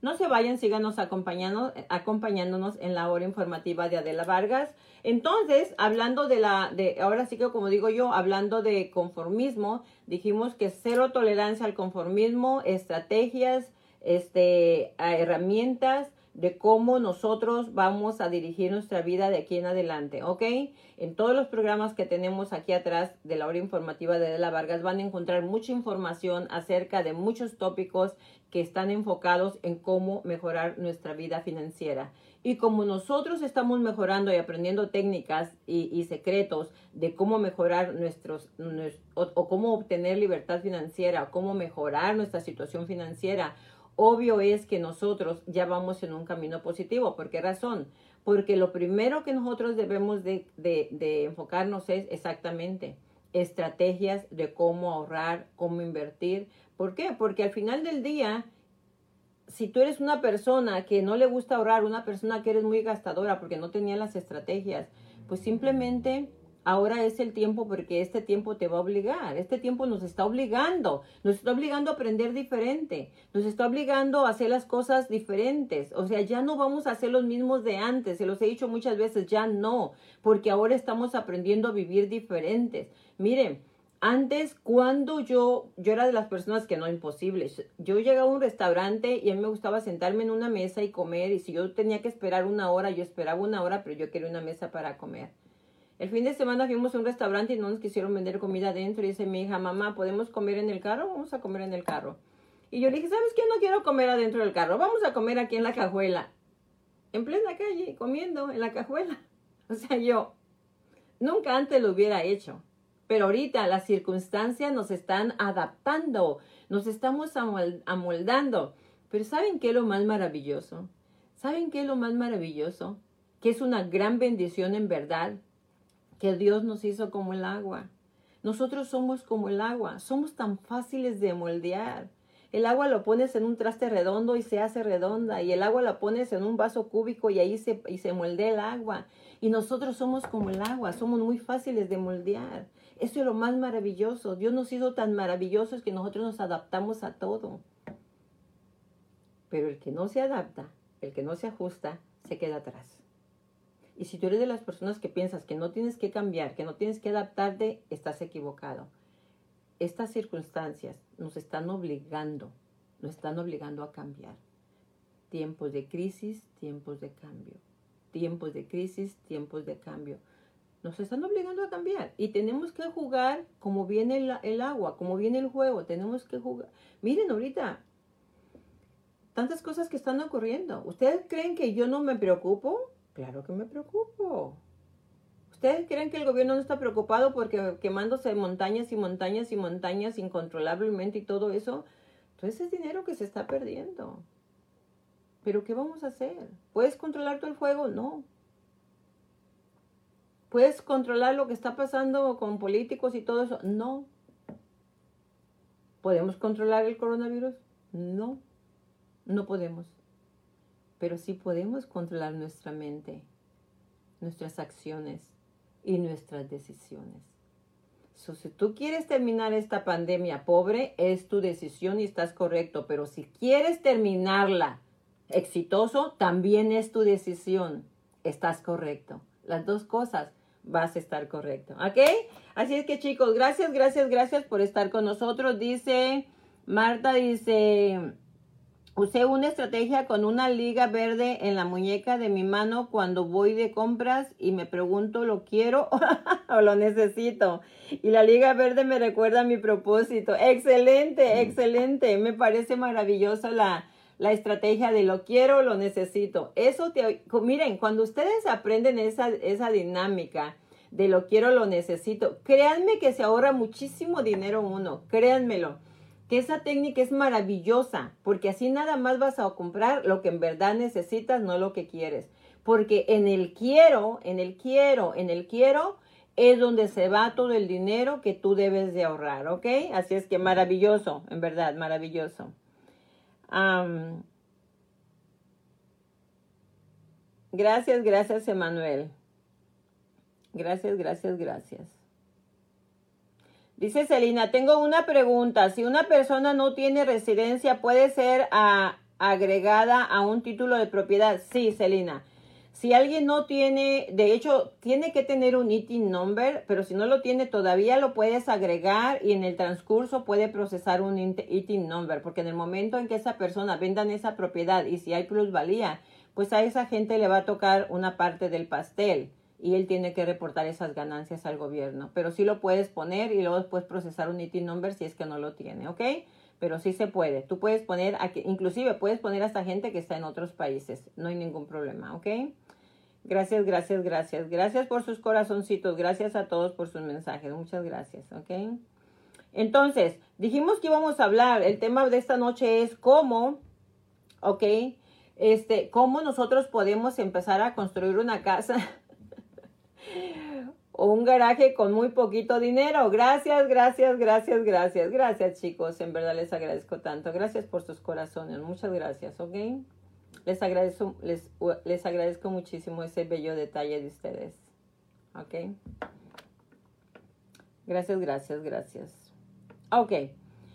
No se vayan, síganos acompañando, acompañándonos en la hora informativa de Adela Vargas. Entonces, hablando de la, de, ahora sí que como digo yo, hablando de conformismo, dijimos que cero tolerancia al conformismo, estrategias, este, herramientas, de cómo nosotros vamos a dirigir nuestra vida de aquí en adelante, ¿ok? En todos los programas que tenemos aquí atrás de la hora informativa de la Vargas van a encontrar mucha información acerca de muchos tópicos que están enfocados en cómo mejorar nuestra vida financiera. Y como nosotros estamos mejorando y aprendiendo técnicas y, secretos de cómo mejorar nuestros, o cómo obtener libertad financiera, cómo mejorar nuestra situación financiera, obvio es que nosotros ya vamos en un camino positivo. ¿Por qué razón? Porque lo primero que nosotros debemos de, enfocarnos es exactamente estrategias de cómo ahorrar, cómo invertir. ¿Por qué? Porque al final del día, si tú eres una persona que no le gusta ahorrar, una persona que eres muy gastadora porque no tenía las estrategias, pues simplemente ahora es el tiempo porque este tiempo te va a obligar, este tiempo nos está obligando, nos está obligando a aprender diferente, nos está obligando a hacer las cosas diferentes, o sea, ya no vamos a hacer los mismos de antes, se los he dicho muchas veces, ya no, porque ahora estamos aprendiendo a vivir diferentes. Miren, antes, cuando yo, yo era de las personas que no imposible, yo llegaba a un restaurante y a mí me gustaba sentarme en una mesa y comer, y si yo tenía que esperar una hora, yo esperaba una hora, pero yo quería una mesa para comer. El fin de semana fuimos a un restaurante y no nos quisieron vender comida adentro. Y dice mi hija, mamá, ¿podemos comer en el carro? Vamos a comer en el carro. Y yo le dije, ¿sabes qué? No quiero comer adentro del carro. Vamos a comer aquí en la cajuela. En plena calle, comiendo en la cajuela. O sea, yo nunca antes lo hubiera hecho. Pero ahorita las circunstancias nos están adaptando, nos estamos amoldando. Pero ¿saben qué es lo más maravilloso? ¿Saben qué es lo más maravilloso? Que es una gran bendición en verdad que Dios nos hizo como el agua. Nosotros somos como el agua, somos tan fáciles de moldear. El agua lo pones en un traste redondo y se hace redonda, y el agua la pones en un vaso cúbico y ahí se, y se moldea el agua. Y nosotros somos como el agua, somos muy fáciles de moldear. Eso es lo más maravilloso. Dios nos hizo tan maravillosos que nosotros nos adaptamos a todo. Pero el que no se adapta, el que no se ajusta, se queda atrás. Y si tú eres de las personas que piensas que no tienes que cambiar, que no tienes que adaptarte, estás equivocado. Estas circunstancias nos están obligando, nos están obligando a cambiar. Tiempos de crisis, tiempos de cambio. Tiempos de crisis, tiempos de cambio. Nos están obligando a cambiar y tenemos que jugar como viene el, agua, como viene el juego. Tenemos que jugar. Miren ahorita, tantas cosas que están ocurriendo. ¿Ustedes creen que yo no me preocupo? Claro que me preocupo. ¿Ustedes creen que el gobierno no está preocupado porque quemándose montañas y montañas y montañas incontrolablemente y todo eso? Entonces es dinero que se está perdiendo. Pero ¿qué vamos a hacer? ¿Puedes controlar todo el fuego? No. ¿Puedes controlar lo que está pasando con políticos y todo eso? No. ¿Podemos controlar el coronavirus? No. No podemos. pero sí podemos controlar nuestra mente, nuestras acciones y nuestras decisiones. si tú quieres terminar esta pandemia pobre, es tu decisión y estás correcto, pero si quieres terminarla exitoso, también es tu decisión, estás correcto. Las dos cosas vas a estar correcto, ¿ok? Así es que chicos, gracias, gracias, gracias por estar con nosotros. Dice, Marta dice, Usé una estrategia con una liga verde en la muñeca de mi mano cuando voy de compras y me pregunto, ¿lo quiero o lo necesito? Y la liga verde me recuerda a mi propósito. Excelente, excelente. Me parece maravillosa la, la estrategia de lo quiero lo necesito. Eso te, miren, cuando ustedes aprenden esa, esa dinámica de lo quiero, lo necesito, créanme que se ahorra muchísimo dinero uno, créanmelo que esa técnica es maravillosa, porque así nada más vas a comprar lo que en verdad necesitas, no lo que quieres. Porque en el quiero, en el quiero, en el quiero, es donde se va todo el dinero que tú debes de ahorrar, ¿ok? Así es que maravilloso, en verdad, maravilloso. Gracias, gracias, Emanuel. Gracias, gracias, gracias. Dice Celina, tengo una pregunta. Si una persona no tiene residencia, ¿puede ser agregada a un título de propiedad? Sí, Celina. Si alguien no tiene, de hecho, tiene que tener un ITIN number, pero si no lo tiene todavía lo puedes agregar y en el transcurso puede procesar un ITIN number, porque en el momento en que esa persona vendan esa propiedad y si hay plusvalía, pues a esa gente le va a tocar una parte del pastel y él tiene que reportar esas ganancias al gobierno. Pero sí lo puedes poner y luego puedes procesar un ITIN number si es que no lo tiene, ¿ok? Pero sí se puede. Tú puedes poner, aquí, inclusive puedes poner hasta gente que está en otros países. No hay ningún problema, ¿ok? Gracias, gracias, gracias. Gracias por sus corazoncitos. Gracias a todos por sus mensajes. Muchas gracias, ¿ok? Entonces, dijimos que íbamos a hablar. El tema de esta noche es cómo, ¿ok? Este, cómo nosotros podemos empezar a construir una casa o un garaje con muy poquito dinero. Gracias, gracias, gracias, gracias. Gracias, chicos. En verdad les agradezco tanto. Gracias por sus corazones. Muchas gracias, ¿ok? Les agradezco, les, les agradezco muchísimo ese bello detalle de ustedes. ¿Ok? Gracias, gracias, gracias. Ok.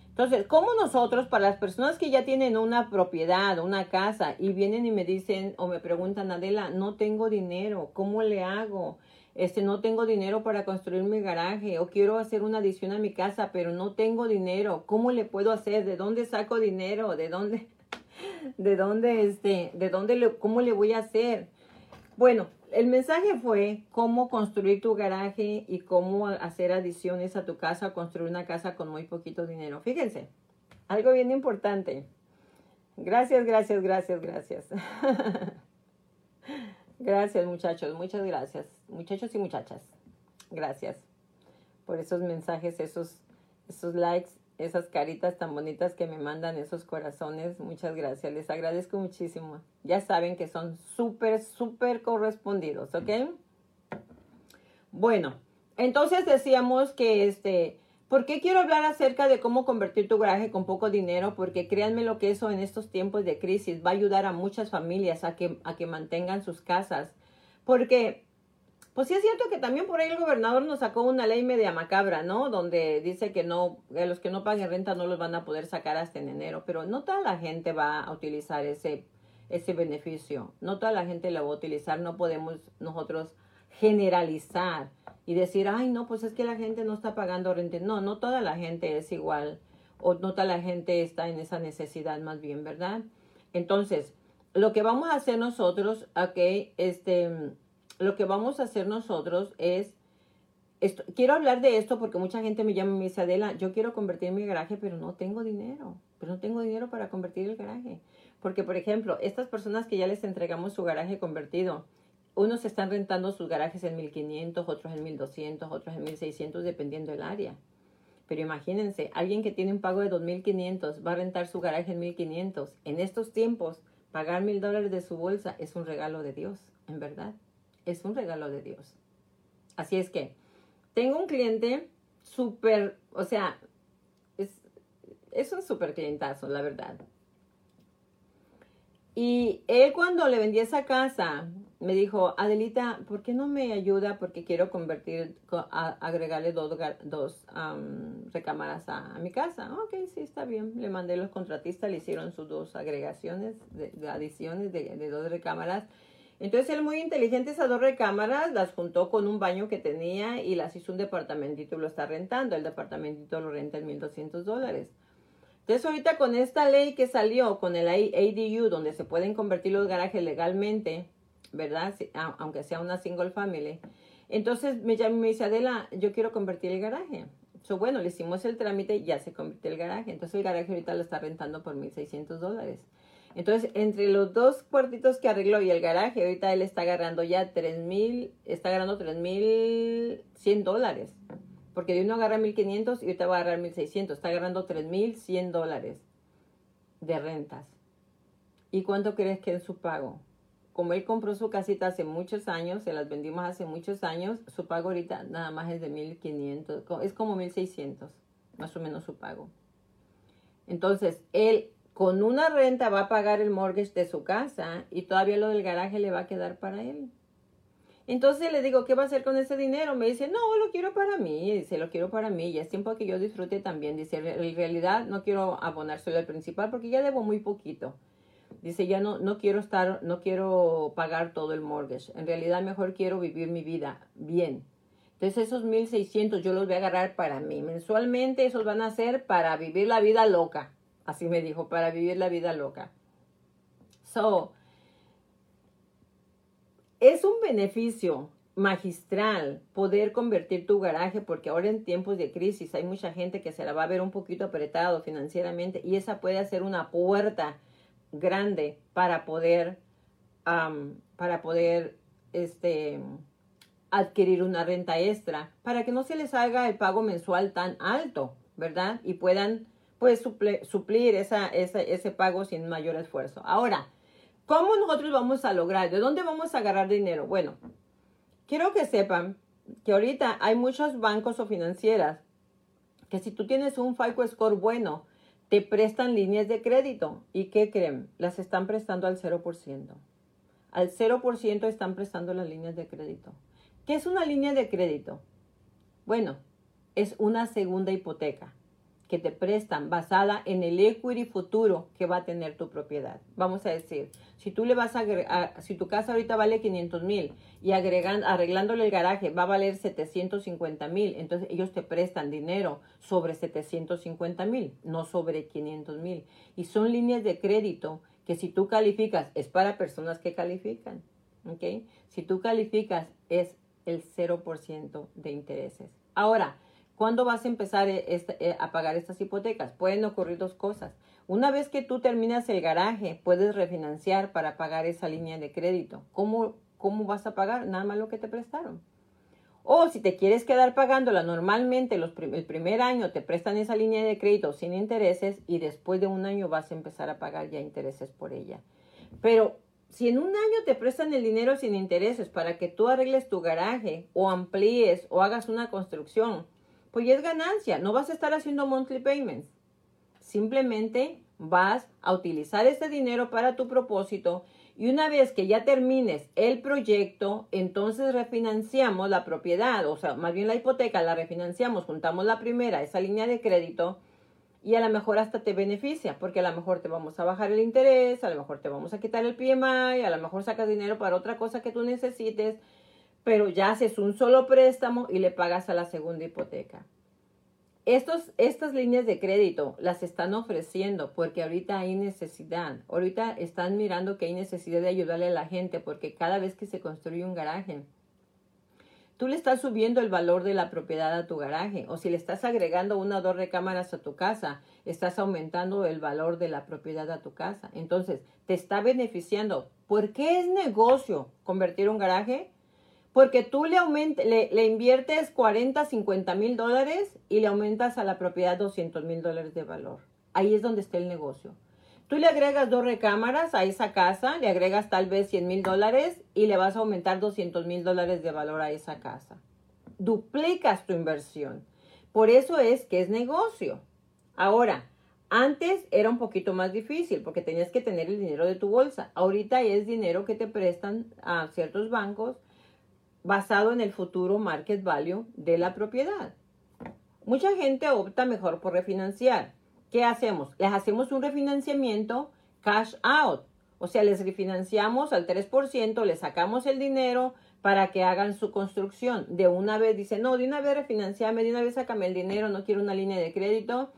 Entonces, ¿cómo nosotros, para las personas que ya tienen una propiedad, una casa, y vienen y me dicen o me preguntan, Adela, no tengo dinero, ¿cómo le hago? este, no tengo dinero para construir mi garaje o quiero hacer una adición a mi casa, pero no tengo dinero. ¿Cómo le puedo hacer? ¿De dónde saco dinero? ¿De dónde, de dónde, este, de dónde, le, cómo le voy a hacer? Bueno, el mensaje fue cómo construir tu garaje y cómo hacer adiciones a tu casa, construir una casa con muy poquito dinero. Fíjense, algo bien importante. Gracias, gracias, gracias, gracias. Gracias muchachos, muchas gracias. Muchachos y muchachas, gracias por esos mensajes, esos, esos likes, esas caritas tan bonitas que me mandan, esos corazones. Muchas gracias, les agradezco muchísimo. Ya saben que son súper, súper correspondidos, ¿ok? Bueno, entonces decíamos que este ¿Por qué quiero hablar acerca de cómo convertir tu garaje con poco dinero? Porque créanme lo que eso en estos tiempos de crisis va a ayudar a muchas familias a que, a que mantengan sus casas. Porque, pues sí es cierto que también por ahí el gobernador nos sacó una ley media macabra, ¿no? Donde dice que no, que los que no paguen renta no los van a poder sacar hasta en enero. Pero no toda la gente va a utilizar ese, ese beneficio. No toda la gente lo va a utilizar. No podemos nosotros generalizar y decir, ay, no, pues es que la gente no está pagando renta. No, no toda la gente es igual o no toda la gente está en esa necesidad más bien, ¿verdad? Entonces, lo que vamos a hacer nosotros, ok, este, lo que vamos a hacer nosotros es, esto, quiero hablar de esto porque mucha gente me llama y me dice, Adela, yo quiero convertir mi garaje, pero no tengo dinero, pero no tengo dinero para convertir el garaje. Porque, por ejemplo, estas personas que ya les entregamos su garaje convertido, unos están rentando sus garajes en 1500, otros en 1200, otros en 1600, dependiendo del área. Pero imagínense, alguien que tiene un pago de 2500 va a rentar su garaje en 1500. En estos tiempos, pagar mil dólares de su bolsa es un regalo de Dios, en verdad. Es un regalo de Dios. Así es que, tengo un cliente súper, o sea, es, es un súper clientazo, la verdad. Y él cuando le vendí esa casa, me dijo, Adelita, ¿por qué no me ayuda? Porque quiero convertir, agregarle dos, dos recámaras a, mi casa. Ok, sí, está bien. Le mandé los contratistas, le hicieron sus dos agregaciones, de, adiciones de, de, dos recámaras. Entonces él muy inteligente esas dos recámaras las juntó con un baño que tenía y las hizo un departamentito y lo está rentando. El departamentito lo renta en 1.200 dólares. Entonces ahorita con esta ley que salió, con el ADU, donde se pueden convertir los garajes legalmente, ¿verdad? Aunque sea una single family. Entonces me llama y me dice, Adela, yo quiero convertir el garaje. So, bueno, le hicimos el trámite y ya se convirtió el garaje. Entonces el garaje ahorita lo está rentando por 1.600 dólares. Entonces, entre los dos cuartitos que arregló y el garaje, ahorita él está agarrando ya tres mil, está agarrando tres mil cien dólares. Porque de uno agarra mil quinientos y ahorita va a agarrar mil seiscientos. Está agarrando tres mil cien dólares de rentas. ¿Y cuánto crees que es su pago? Como él compró su casita hace muchos años, se las vendimos hace muchos años, su pago ahorita nada más es de mil quinientos, es como mil seiscientos, más o menos su pago. Entonces, él con una renta va a pagar el mortgage de su casa y todavía lo del garaje le va a quedar para él. Entonces le digo, ¿qué va a hacer con ese dinero? Me dice, no, lo quiero para mí. Dice, lo quiero para mí. Y es tiempo que yo disfrute también. Dice, en realidad no quiero abonárselo al principal porque ya debo muy poquito. Dice, ya no, no quiero estar, no quiero pagar todo el mortgage. En realidad mejor quiero vivir mi vida bien. Entonces esos 1600 yo los voy a agarrar para mí. Mensualmente esos van a ser para vivir la vida loca. Así me dijo, para vivir la vida loca. So, es un beneficio magistral poder convertir tu garaje porque ahora en tiempos de crisis hay mucha gente que se la va a ver un poquito apretado financieramente y esa puede ser una puerta grande para poder para poder este adquirir una renta extra para que no se les haga el pago mensual tan alto, ¿verdad? Y puedan pues suplir ese pago sin mayor esfuerzo. Ahora, ¿cómo nosotros vamos a lograr? ¿De dónde vamos a agarrar dinero? Bueno, quiero que sepan que ahorita hay muchos bancos o financieras que si tú tienes un FICO score bueno, te prestan líneas de crédito. ¿Y qué creen? Las están prestando al 0%. Al 0% están prestando las líneas de crédito. ¿Qué es una línea de crédito? Bueno, es una segunda hipoteca que te prestan basada en el equity futuro que va a tener tu propiedad. Vamos a decir, si tú le vas a, si tu casa ahorita vale 500 mil y agregan, arreglándole el garaje va a valer 750 mil, entonces ellos te prestan dinero sobre 750 mil, no sobre 500 mil. Y son líneas de crédito que si tú calificas, es para personas que califican. ¿ok? Si tú calificas, es el 0% de intereses. Ahora, ¿Cuándo vas a empezar eh, este, eh, a pagar estas hipotecas? Pueden ocurrir dos cosas. Una vez que tú terminas el garaje, puedes refinanciar para pagar esa línea de crédito. ¿Cómo, cómo vas a pagar? Nada más lo que te prestaron. O si te quieres quedar pagándola, normalmente los el primer año te prestan esa línea de crédito sin intereses y después de un año vas a empezar a pagar ya intereses por ella. Pero si en un año te prestan el dinero sin intereses para que tú arregles tu garaje o amplíes o hagas una construcción, pues ya es ganancia. No vas a estar haciendo monthly payments. Simplemente vas a utilizar ese dinero para tu propósito y una vez que ya termines el proyecto, entonces refinanciamos la propiedad, o sea, más bien la hipoteca, la refinanciamos, juntamos la primera, esa línea de crédito y a lo mejor hasta te beneficia, porque a lo mejor te vamos a bajar el interés, a lo mejor te vamos a quitar el PMI, a lo mejor sacas dinero para otra cosa que tú necesites pero ya haces un solo préstamo y le pagas a la segunda hipoteca. Estos, estas líneas de crédito las están ofreciendo porque ahorita hay necesidad. Ahorita están mirando que hay necesidad de ayudarle a la gente porque cada vez que se construye un garaje, tú le estás subiendo el valor de la propiedad a tu garaje o si le estás agregando una o dos recámaras a tu casa, estás aumentando el valor de la propiedad a tu casa. Entonces, te está beneficiando. ¿Por qué es negocio convertir un garaje? Porque tú le, le, inviertes 40, 50 mil dólares y le aumentas a la propiedad 200 mil dólares de valor. Ahí es donde está el negocio. Tú le agregas dos recámaras a esa casa, le agregas tal vez 100 mil dólares y le vas a aumentar 200 mil dólares de valor a esa casa. Duplicas tu inversión. Por eso es que es negocio. Ahora, Antes era un poquito más difícil porque tenías que tener el dinero de tu bolsa. Ahorita es dinero que te prestan a ciertos bancos basado en el futuro market value de la propiedad. Mucha gente opta mejor por refinanciar. ¿Qué hacemos? Les hacemos un refinanciamiento cash out. O sea, les refinanciamos al 3%, les sacamos el dinero para que hagan su construcción. De una vez dice, no, de una vez refinanciame, de una vez sácame el dinero, no quiero una línea de crédito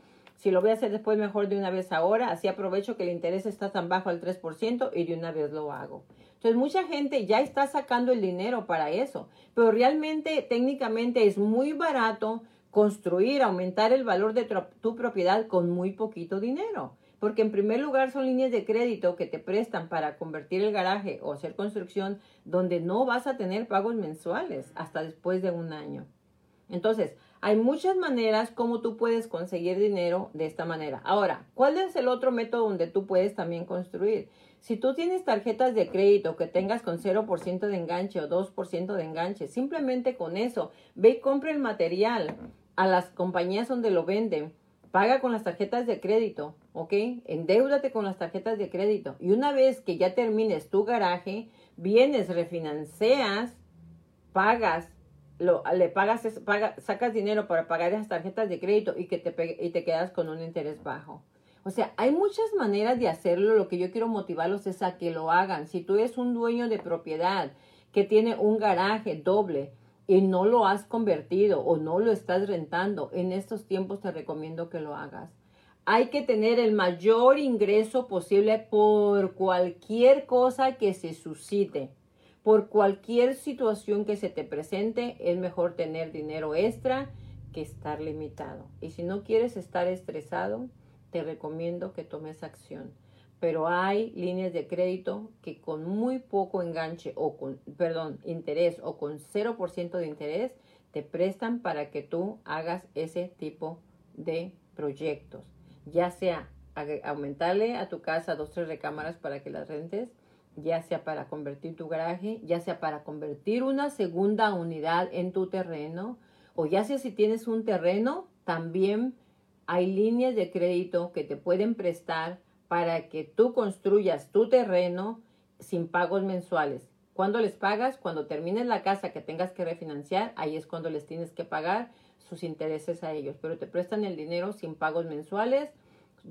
si lo voy a hacer después, mejor de una vez ahora. Así aprovecho que el interés está tan bajo al 3% y de una vez lo hago. Entonces, mucha gente ya está sacando el dinero para eso. Pero realmente, técnicamente, es muy barato construir, aumentar el valor de tu propiedad con muy poquito dinero. Porque en primer lugar son líneas de crédito que te prestan para convertir el garaje o hacer construcción donde no vas a tener pagos mensuales hasta después de un año. Entonces, hay muchas maneras como tú puedes conseguir dinero de esta manera. Ahora, ¿cuál es el otro método donde tú puedes también construir? Si tú tienes tarjetas de crédito que tengas con 0% de enganche o 2% de enganche, simplemente con eso, ve y compra el material a las compañías donde lo venden. Paga con las tarjetas de crédito, ¿ok? Endeúdate con las tarjetas de crédito. Y una vez que ya termines tu garaje, vienes, refinancias, pagas le pagas, sacas dinero para pagar esas tarjetas de crédito y que te, y te quedas con un interés bajo. O sea, hay muchas maneras de hacerlo. Lo que yo quiero motivarlos es a que lo hagan. Si tú eres un dueño de propiedad que tiene un garaje doble y no lo has convertido o no lo estás rentando, en estos tiempos te recomiendo que lo hagas. Hay que tener el mayor ingreso posible por cualquier cosa que se suscite por cualquier situación que se te presente, es mejor tener dinero extra que estar limitado. Y si no quieres estar estresado, te recomiendo que tomes acción. Pero hay líneas de crédito que con muy poco enganche o con, perdón, interés o con 0% de interés te prestan para que tú hagas ese tipo de proyectos. Ya sea aumentarle a tu casa dos, tres recámaras para que las rentes, ya sea para convertir tu garaje, ya sea para convertir una segunda unidad en tu terreno, o ya sea si tienes un terreno, también hay líneas de crédito que te pueden prestar para que tú construyas tu terreno sin pagos mensuales. ¿Cuándo les pagas? Cuando termines la casa que tengas que refinanciar, ahí es cuando les tienes que pagar sus intereses a ellos, pero te prestan el dinero sin pagos mensuales.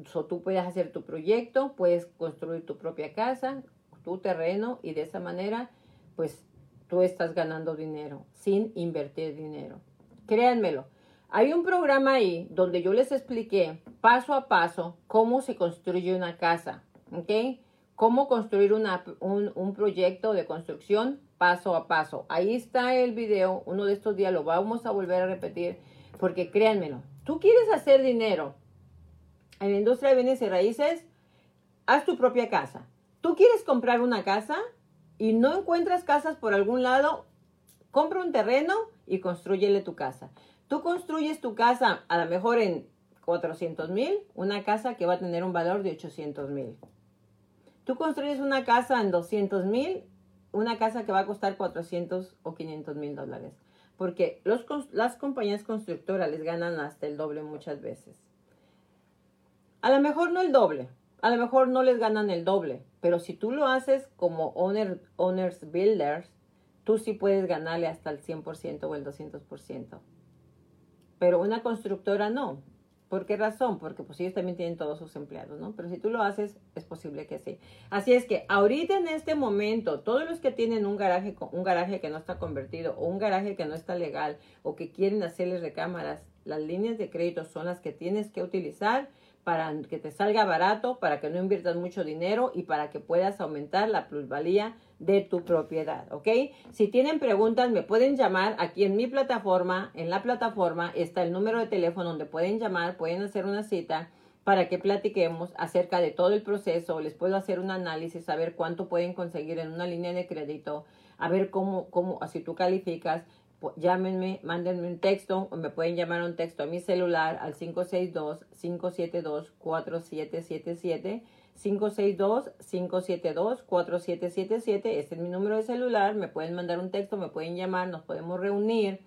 So, tú puedes hacer tu proyecto, puedes construir tu propia casa, tu terreno y de esa manera, pues tú estás ganando dinero sin invertir dinero. Créanmelo. Hay un programa ahí donde yo les expliqué paso a paso cómo se construye una casa, ¿ok? Cómo construir una, un, un proyecto de construcción paso a paso. Ahí está el video, uno de estos días lo vamos a volver a repetir, porque créanmelo, tú quieres hacer dinero en la industria de bienes y raíces, haz tu propia casa tú quieres comprar una casa y no encuentras casas por algún lado, compra un terreno y construyele tu casa. Tú construyes tu casa a lo mejor en 400 mil, una casa que va a tener un valor de 800 mil. Tú construyes una casa en 200 mil, una casa que va a costar 400 o 500 mil dólares. Porque los, las compañías constructoras les ganan hasta el doble muchas veces. A lo mejor no el doble, a lo mejor no les ganan el doble, pero si tú lo haces como owner, owners builders, tú sí puedes ganarle hasta el 100% o el 200%. Pero una constructora no. ¿Por qué razón? Porque pues ellos también tienen todos sus empleados, ¿no? Pero si tú lo haces, es posible que sí. Así es que ahorita en este momento, todos los que tienen un garaje, un garaje que no está convertido o un garaje que no está legal o que quieren hacerles recámaras, las líneas de crédito son las que tienes que utilizar para que te salga barato, para que no inviertas mucho dinero y para que puedas aumentar la plusvalía de tu propiedad, ¿ok? Si tienen preguntas, me pueden llamar aquí en mi plataforma. En la plataforma está el número de teléfono donde pueden llamar, pueden hacer una cita para que platiquemos acerca de todo el proceso. Les puedo hacer un análisis, saber cuánto pueden conseguir en una línea de crédito, a ver cómo, cómo, si tú calificas llámenme, mándenme un texto o me pueden llamar un texto a mi celular al 562-572-4777. 562-572-4777. Este es mi número de celular. Me pueden mandar un texto, me pueden llamar, nos podemos reunir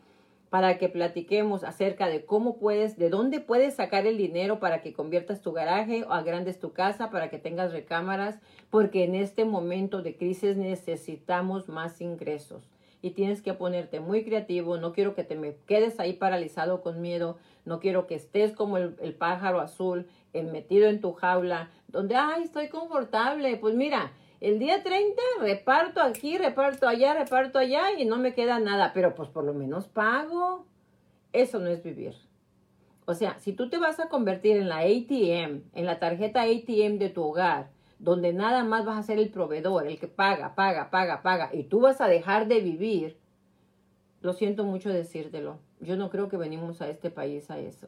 para que platiquemos acerca de cómo puedes, de dónde puedes sacar el dinero para que conviertas tu garaje o agrandes tu casa, para que tengas recámaras, porque en este momento de crisis necesitamos más ingresos y tienes que ponerte muy creativo. No quiero que te me quedes ahí paralizado con miedo. No quiero que estés como el, pájaro azul metido en tu jaula, donde, ay, estoy confortable. Pues mira, el día 30 reparto aquí, reparto allá, reparto allá y no me queda nada, pero pues por lo menos pago. Eso no es vivir. O sea, si tú te vas a convertir en la ATM, en la tarjeta ATM de tu hogar, donde nada más vas a ser el proveedor, el que paga, paga, paga, paga, y tú vas a dejar de vivir, lo siento mucho decírtelo. Yo no creo que venimos a este país a eso.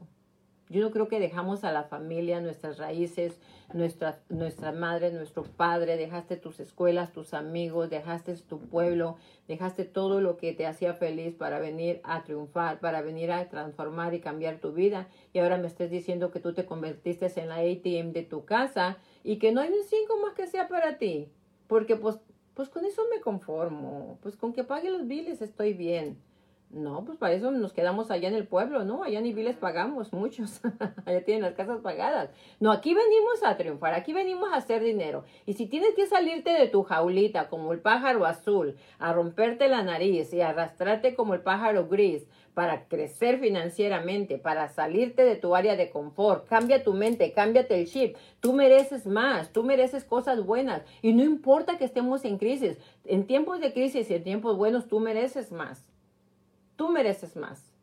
Yo no creo que dejamos a la familia, nuestras raíces, nuestra, nuestra madre, nuestro padre, dejaste tus escuelas, tus amigos, dejaste tu pueblo, dejaste todo lo que te hacía feliz para venir a triunfar, para venir a transformar y cambiar tu vida. Y ahora me estés diciendo que tú te convertiste en la ATM de tu casa y que no hay un cinco más que sea para ti. Porque pues, pues con eso me conformo. Pues con que pague los biles estoy bien. No, pues para eso nos quedamos allá en el pueblo, ¿no? Allá ni biles pagamos, muchos. allá tienen las casas pagadas. No, aquí venimos a triunfar, aquí venimos a hacer dinero. Y si tienes que salirte de tu jaulita como el pájaro azul, a romperte la nariz y arrastrarte como el pájaro gris para crecer financieramente, para salirte de tu área de confort, cambia tu mente, cámbiate el chip. Tú mereces más, tú mereces cosas buenas. Y no importa que estemos en crisis, en tiempos de crisis y en tiempos buenos, tú mereces más. Tú mereces más.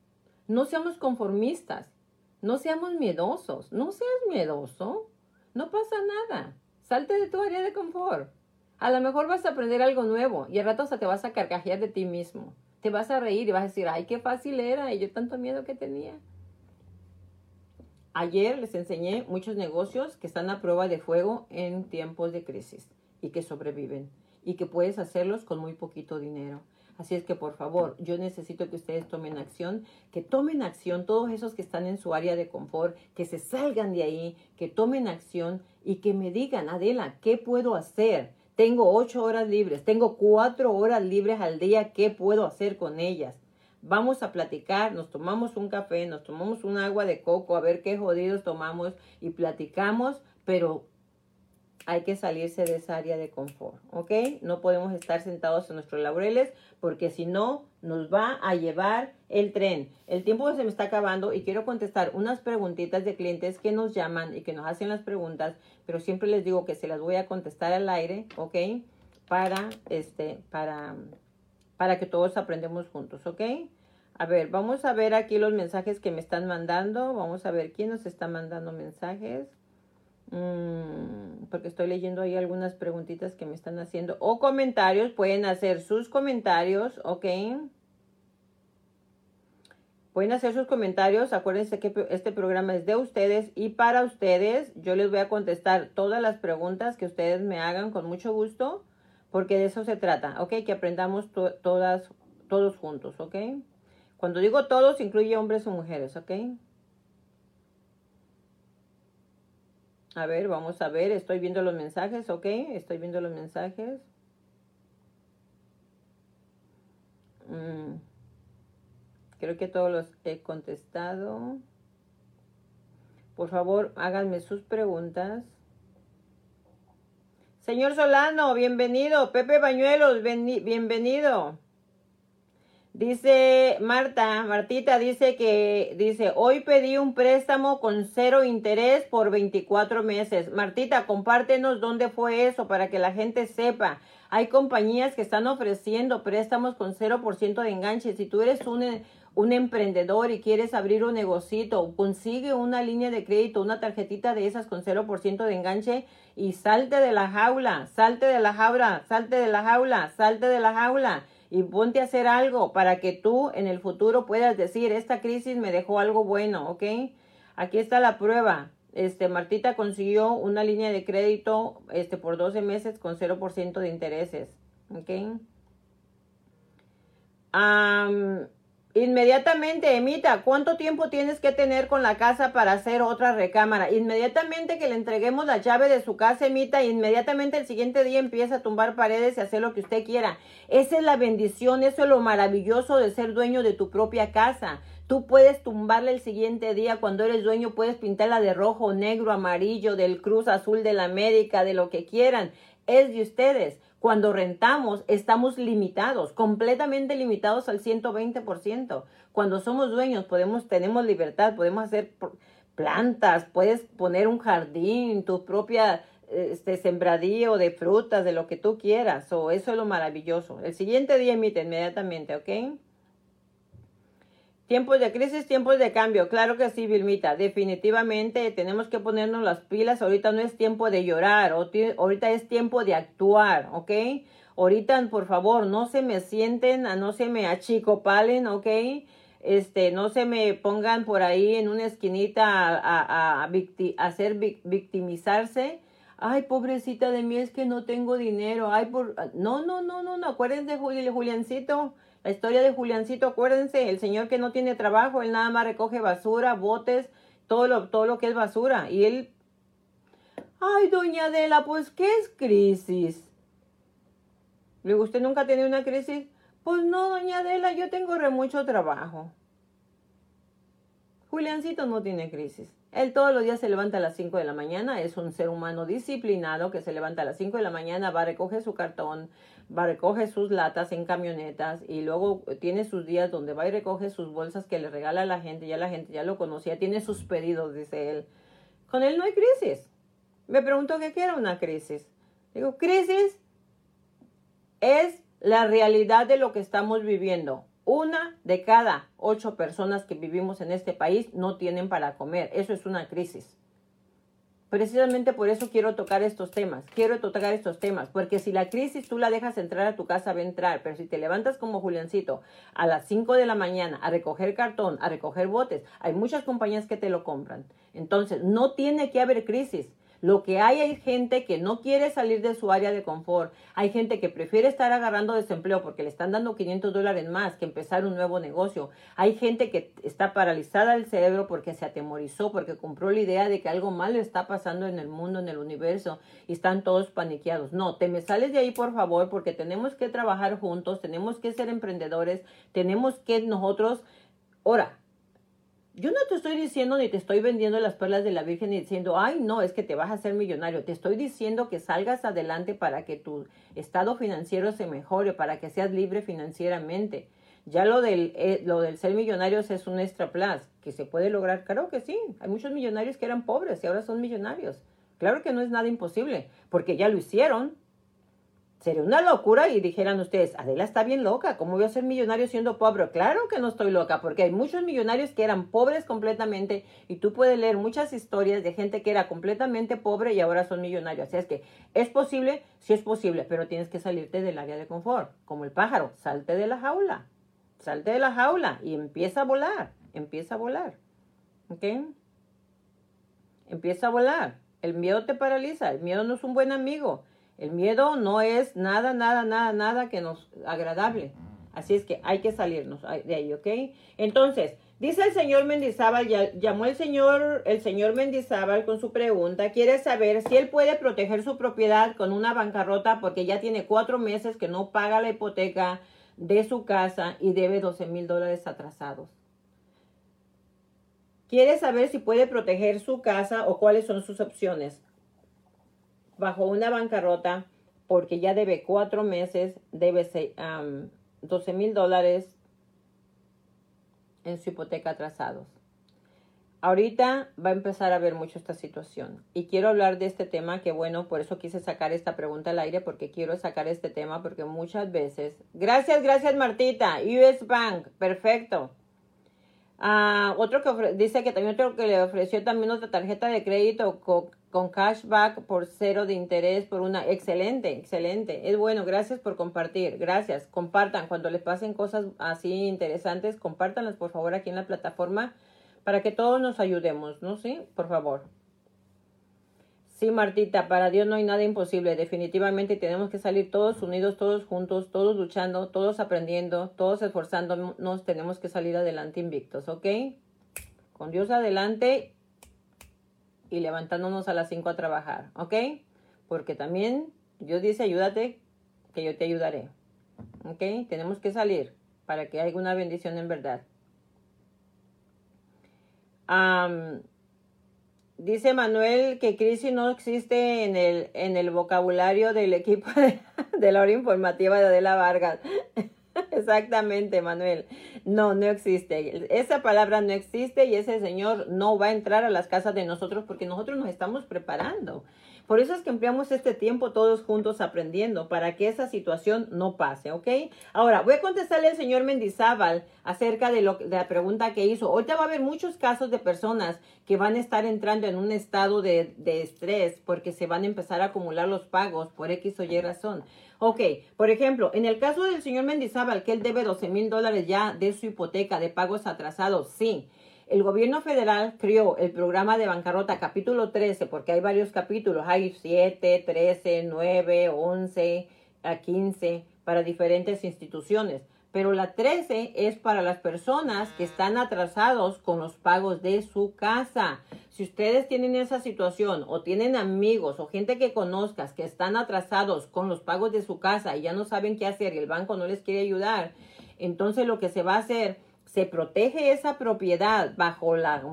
No seamos conformistas. No seamos miedosos. No seas miedoso. No pasa nada. Salte de tu área de confort. A lo mejor vas a aprender algo nuevo y al rato hasta te vas a carcajear de ti mismo. Te vas a reír y vas a decir, ay, qué fácil era y yo tanto miedo que tenía. Ayer les enseñé muchos negocios que están a prueba de fuego en tiempos de crisis y que sobreviven y que puedes hacerlos con muy poquito dinero. Así es que por favor, yo necesito que ustedes tomen acción, que tomen acción todos esos que están en su área de confort, que se salgan de ahí, que tomen acción y que me digan, Adela, ¿qué puedo hacer? Tengo ocho horas libres, tengo cuatro horas libres al día, ¿qué puedo hacer con ellas? Vamos a platicar, nos tomamos un café, nos tomamos un agua de coco, a ver qué jodidos tomamos y platicamos, pero hay que salirse de esa área de confort, ¿ok? No podemos estar sentados en nuestros laureles porque si no, nos va a llevar el tren. El tiempo se me está acabando y quiero contestar unas preguntitas de clientes que nos llaman y que nos hacen las preguntas, pero siempre les digo que se las voy a contestar al aire, ¿ok? Para, este, para, para que todos aprendemos juntos, ¿ok? A ver, vamos a ver aquí los mensajes que me están mandando. Vamos a ver quién nos está mandando mensajes. Mm, porque estoy leyendo ahí algunas preguntitas que me están haciendo. O comentarios, pueden hacer sus comentarios, ¿ok? Pueden hacer sus comentarios. Acuérdense que este programa es de ustedes y para ustedes. Yo les voy a contestar todas las preguntas que ustedes me hagan con mucho gusto, porque de eso se trata, ¿ok? Que aprendamos todas, todos juntos, ¿ok? Cuando digo todos, incluye hombres o mujeres, ¿ok? A ver, vamos a ver. Estoy viendo los mensajes, ¿ok? Estoy viendo los mensajes. Mm. Creo que todos los he contestado. Por favor, háganme sus preguntas. Señor Solano, bienvenido. Pepe Bañuelos, bienvenido. Dice Marta, Martita dice que, dice, hoy pedí un préstamo con cero interés por 24 meses. Martita, compártenos dónde fue eso para que la gente sepa. Hay compañías que están ofreciendo préstamos con 0% de enganche. Si tú eres un, un emprendedor y quieres abrir un negocito, consigue una línea de crédito, una tarjetita de esas con 0% de enganche y salte de la jaula, salte de la jaula, salte de la jaula, salte de la jaula y ponte a hacer algo para que tú en el futuro puedas decir, esta crisis me dejó algo bueno, ¿ok? Aquí está la prueba. Este, Martita consiguió una línea de crédito este, por 12 meses con 0% de intereses, ¿ok? Inmediatamente, Emita, ¿cuánto tiempo tienes que tener con la casa para hacer otra recámara? Inmediatamente que le entreguemos la llave de su casa, Emita, inmediatamente el siguiente día empieza a tumbar paredes y hacer lo que usted quiera. Esa es la bendición, eso es lo maravilloso de ser dueño de tu propia casa. Tú puedes tumbarla el siguiente día cuando eres dueño, puedes pintarla de rojo, negro, amarillo, del Cruz Azul de la América, de lo que quieran. Es de ustedes. Cuando rentamos, estamos limitados, completamente limitados al 120%. Cuando somos dueños, podemos, tenemos libertad, podemos hacer plantas, puedes poner un jardín, tu propia este, sembradío de frutas, de lo que tú quieras. O eso es lo maravilloso. El siguiente día emite inmediatamente, ¿ok? Tiempos de crisis, tiempos de cambio. Claro que sí, Vilmita. Definitivamente tenemos que ponernos las pilas. Ahorita no es tiempo de llorar. Ahorita es tiempo de actuar, ¿ok? Ahorita, por favor, no se me sienten, no se me achicopalen, ¿ok? Este, no se me pongan por ahí en una esquinita a, a, hacer victimizarse. Ay, pobrecita de mí, es que no tengo dinero. Ay, por... No, no, no, no, no. Acuérdense de Juliancito. La historia de Juliancito, acuérdense, el señor que no tiene trabajo, él nada más recoge basura, botes, todo lo, todo lo que es basura. Y él, ay, doña Adela, pues, ¿qué es crisis? ¿Le ¿usted nunca ha tenido una crisis? Pues no, doña Adela, yo tengo re mucho trabajo. Juliancito no tiene crisis. Él todos los días se levanta a las 5 de la mañana, es un ser humano disciplinado que se levanta a las 5 de la mañana, va a recoger su cartón, va a recoger sus latas en camionetas y luego tiene sus días donde va y recoge sus bolsas que le regala a la gente, ya la gente ya lo conocía, tiene sus pedidos, dice él. Con él no hay crisis. Me pregunto qué era una crisis. Digo, crisis es la realidad de lo que estamos viviendo. Una de cada ocho personas que vivimos en este país no tienen para comer. Eso es una crisis. Precisamente por eso quiero tocar estos temas. Quiero tocar estos temas. Porque si la crisis tú la dejas entrar a tu casa, va a entrar. Pero si te levantas como Juliancito a las 5 de la mañana a recoger cartón, a recoger botes, hay muchas compañías que te lo compran. Entonces, no tiene que haber crisis. Lo que hay hay gente que no quiere salir de su área de confort. Hay gente que prefiere estar agarrando desempleo porque le están dando 500 dólares más que empezar un nuevo negocio. Hay gente que está paralizada del cerebro porque se atemorizó, porque compró la idea de que algo malo está pasando en el mundo, en el universo y están todos paniqueados. No, te me sales de ahí por favor porque tenemos que trabajar juntos, tenemos que ser emprendedores, tenemos que nosotros... Ahora, yo no te estoy diciendo ni te estoy vendiendo las perlas de la Virgen y diciendo, ay, no, es que te vas a hacer millonario. Te estoy diciendo que salgas adelante para que tu estado financiero se mejore, para que seas libre financieramente. Ya lo del, eh, lo del ser millonarios es un extra plus, que se puede lograr. Claro que sí. Hay muchos millonarios que eran pobres y ahora son millonarios. Claro que no es nada imposible, porque ya lo hicieron. Sería una locura y dijeran ustedes, Adela está bien loca, ¿cómo voy a ser millonario siendo pobre? Claro que no estoy loca, porque hay muchos millonarios que eran pobres completamente y tú puedes leer muchas historias de gente que era completamente pobre y ahora son millonarios. Así es que, ¿es posible? Sí es posible, pero tienes que salirte del área de confort, como el pájaro, salte de la jaula, salte de la jaula y empieza a volar, empieza a volar, ¿ok? Empieza a volar. El miedo te paraliza, el miedo no es un buen amigo. El miedo no es nada, nada, nada, nada que nos agradable. Así es que hay que salirnos de ahí, ¿ok? Entonces, dice el señor Mendizábal, llamó el señor, el señor Mendizábal con su pregunta, quiere saber si él puede proteger su propiedad con una bancarrota porque ya tiene cuatro meses que no paga la hipoteca de su casa y debe 12 mil dólares atrasados. Quiere saber si puede proteger su casa o cuáles son sus opciones bajo una bancarrota porque ya debe cuatro meses, debe um, 12 mil dólares en su hipoteca atrasados. Ahorita va a empezar a ver mucho esta situación y quiero hablar de este tema que bueno, por eso quise sacar esta pregunta al aire porque quiero sacar este tema porque muchas veces, gracias, gracias Martita, US Bank, perfecto. Ah, otro que dice que también otro que le ofreció también otra tarjeta de crédito con cashback por cero de interés por una excelente, excelente. Es bueno, gracias por compartir. Gracias. Compartan cuando les pasen cosas así interesantes, compártanlas por favor aquí en la plataforma para que todos nos ayudemos, ¿no? Sí, por favor. Sí, Martita, para Dios no hay nada imposible. Definitivamente tenemos que salir todos unidos, todos juntos, todos luchando, todos aprendiendo, todos esforzándonos. Tenemos que salir adelante invictos, ¿ok? Con Dios adelante y levantándonos a las 5 a trabajar, ¿ok? Porque también Dios dice, ayúdate, que yo te ayudaré, ¿ok? Tenemos que salir para que haya una bendición en verdad. Dice Manuel que crisis no existe en el, en el vocabulario del equipo de, la hora informativa de Adela Vargas. Exactamente, Manuel. No, no existe. Esa palabra no existe y ese señor no va a entrar a las casas de nosotros porque nosotros nos estamos preparando. Por eso es que empleamos este tiempo todos juntos aprendiendo para que esa situación no pase, ¿ok? Ahora, voy a contestarle al señor Mendizábal acerca de, lo, de la pregunta que hizo. Ahorita va a haber muchos casos de personas que van a estar entrando en un estado de, de estrés porque se van a empezar a acumular los pagos por X o Y razón. Ok, por ejemplo, en el caso del señor Mendizábal, que él debe 12 mil dólares ya de su hipoteca de pagos atrasados, sí el gobierno federal creó el programa de bancarrota capítulo 13, porque hay varios capítulos, hay 7, 13, 9, 11, 15 para diferentes instituciones. Pero la 13 es para las personas que están atrasados con los pagos de su casa. Si ustedes tienen esa situación o tienen amigos o gente que conozcas que están atrasados con los pagos de su casa y ya no saben qué hacer y el banco no les quiere ayudar, entonces lo que se va a hacer se protege esa propiedad bajo la,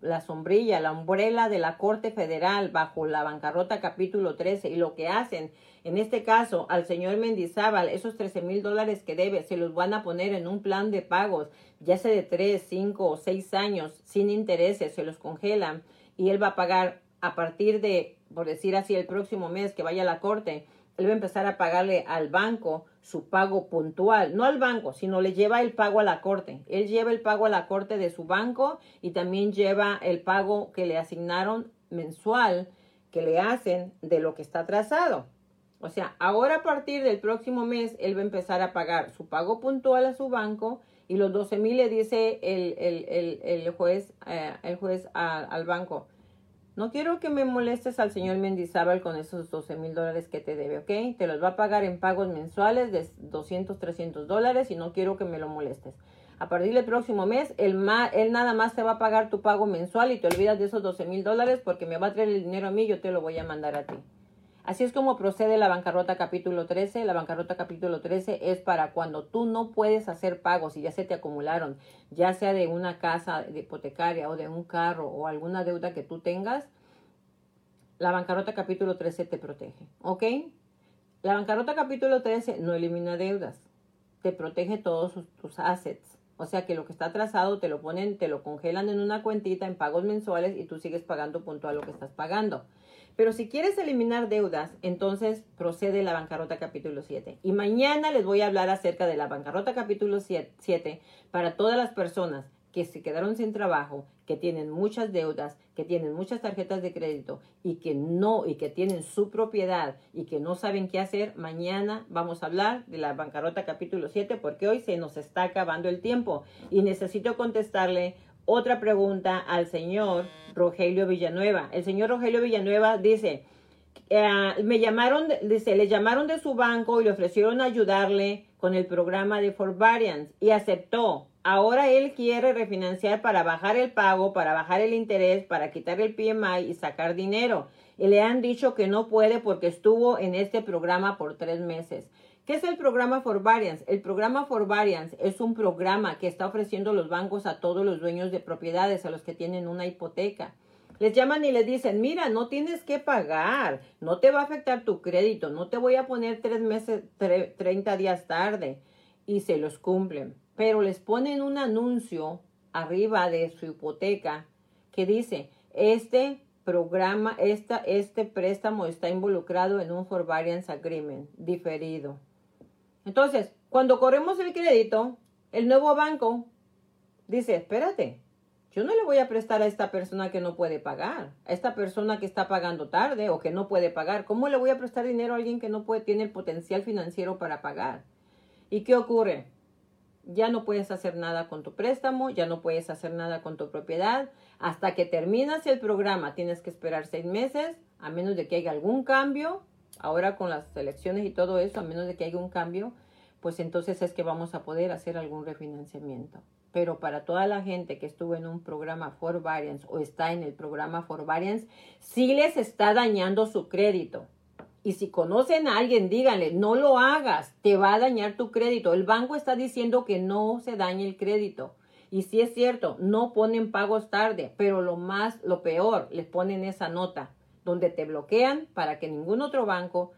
la, sombrilla, la umbrela de la Corte Federal, bajo la bancarrota capítulo 13, y lo que hacen, en este caso, al señor Mendizábal, esos 13 mil dólares que debe, se los van a poner en un plan de pagos, ya sea de 3, 5 o 6 años, sin intereses, se los congelan, y él va a pagar a partir de, por decir así, el próximo mes que vaya a la Corte, él va a empezar a pagarle al banco su pago puntual, no al banco, sino le lleva el pago a la corte. Él lleva el pago a la corte de su banco y también lleva el pago que le asignaron mensual que le hacen de lo que está atrasado. O sea, ahora a partir del próximo mes, él va a empezar a pagar su pago puntual a su banco y los 12 mil le dice el, el, el, juez, eh, el juez al banco, no quiero que me molestes al señor Mendizábal con esos 12 mil dólares que te debe, ¿ok? Te los va a pagar en pagos mensuales de 200, 300 dólares y no quiero que me lo molestes. A partir del próximo mes, él, él nada más te va a pagar tu pago mensual y te olvidas de esos 12 mil dólares porque me va a traer el dinero a mí y yo te lo voy a mandar a ti. Así es como procede la bancarrota capítulo 13. La bancarrota capítulo 13 es para cuando tú no puedes hacer pagos y ya se te acumularon, ya sea de una casa de hipotecaria o de un carro o alguna deuda que tú tengas. La bancarrota capítulo 13 te protege, ¿ok? La bancarrota capítulo 13 no elimina deudas, te protege todos tus assets. O sea que lo que está atrasado te lo ponen, te lo congelan en una cuentita en pagos mensuales y tú sigues pagando puntual lo que estás pagando. Pero si quieres eliminar deudas, entonces procede la bancarrota capítulo 7. Y mañana les voy a hablar acerca de la bancarrota capítulo 7 para todas las personas que se quedaron sin trabajo, que tienen muchas deudas, que tienen muchas tarjetas de crédito y que no, y que tienen su propiedad y que no saben qué hacer, mañana vamos a hablar de la bancarrota capítulo 7 porque hoy se nos está acabando el tiempo y necesito contestarle otra pregunta al señor Rogelio Villanueva. El señor Rogelio Villanueva dice, eh, me llamaron, dice, le llamaron de su banco y le ofrecieron ayudarle con el programa de forbearance y aceptó. Ahora él quiere refinanciar para bajar el pago, para bajar el interés, para quitar el PMI y sacar dinero. Y le han dicho que no puede porque estuvo en este programa por tres meses. ¿Qué es el programa Forbearance? El programa Forbearance es un programa que está ofreciendo los bancos a todos los dueños de propiedades, a los que tienen una hipoteca. Les llaman y les dicen, mira, no tienes que pagar, no te va a afectar tu crédito, no te voy a poner tres meses, 30 días tarde. Y se los cumplen. Pero les ponen un anuncio arriba de su hipoteca que dice, este programa, esta, este préstamo está involucrado en un forbearance agreement diferido. Entonces, cuando corremos el crédito, el nuevo banco dice, espérate, yo no le voy a prestar a esta persona que no puede pagar, a esta persona que está pagando tarde o que no puede pagar. ¿Cómo le voy a prestar dinero a alguien que no puede, tiene el potencial financiero para pagar? ¿Y qué ocurre? ya no puedes hacer nada con tu préstamo, ya no puedes hacer nada con tu propiedad. Hasta que terminas el programa tienes que esperar seis meses, a menos de que haya algún cambio. Ahora con las elecciones y todo eso, a menos de que haya un cambio, pues entonces es que vamos a poder hacer algún refinanciamiento. Pero para toda la gente que estuvo en un programa for variance o está en el programa for variance, sí les está dañando su crédito. Y si conocen a alguien, díganle, no lo hagas, te va a dañar tu crédito. El banco está diciendo que no se dañe el crédito. Y si es cierto, no ponen pagos tarde, pero lo más, lo peor, les ponen esa nota donde te bloquean para que ningún otro banco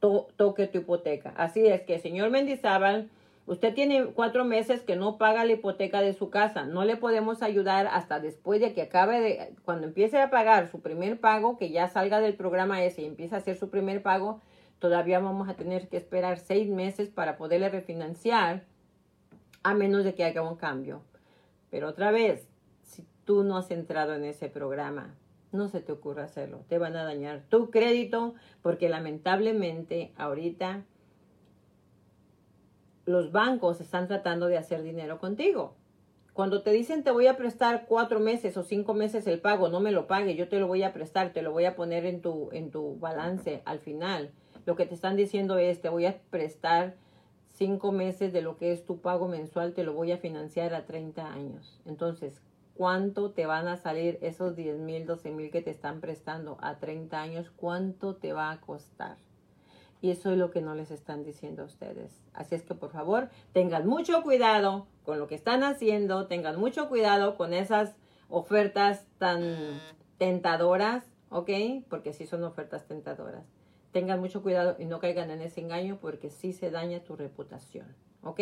toque tu hipoteca. Así es que, señor Mendizábal, usted tiene cuatro meses que no paga la hipoteca de su casa. No le podemos ayudar hasta después de que acabe de, cuando empiece a pagar su primer pago, que ya salga del programa ese y empiece a hacer su primer pago, todavía vamos a tener que esperar seis meses para poderle refinanciar, a menos de que haga un cambio. Pero otra vez, si tú no has entrado en ese programa, no se te ocurra hacerlo. Te van a dañar tu crédito porque lamentablemente ahorita los bancos están tratando de hacer dinero contigo. Cuando te dicen te voy a prestar cuatro meses o cinco meses el pago, no me lo pague, yo te lo voy a prestar, te lo voy a poner en tu, en tu balance al final. Lo que te están diciendo es te voy a prestar cinco meses de lo que es tu pago mensual, te lo voy a financiar a 30 años. Entonces, cuánto te van a salir esos 10 mil, 12 mil que te están prestando a 30 años, cuánto te va a costar. Y eso es lo que no les están diciendo a ustedes. Así es que por favor, tengan mucho cuidado con lo que están haciendo, tengan mucho cuidado con esas ofertas tan tentadoras, ¿ok? Porque sí son ofertas tentadoras. Tengan mucho cuidado y no caigan en ese engaño porque sí se daña tu reputación, ¿ok?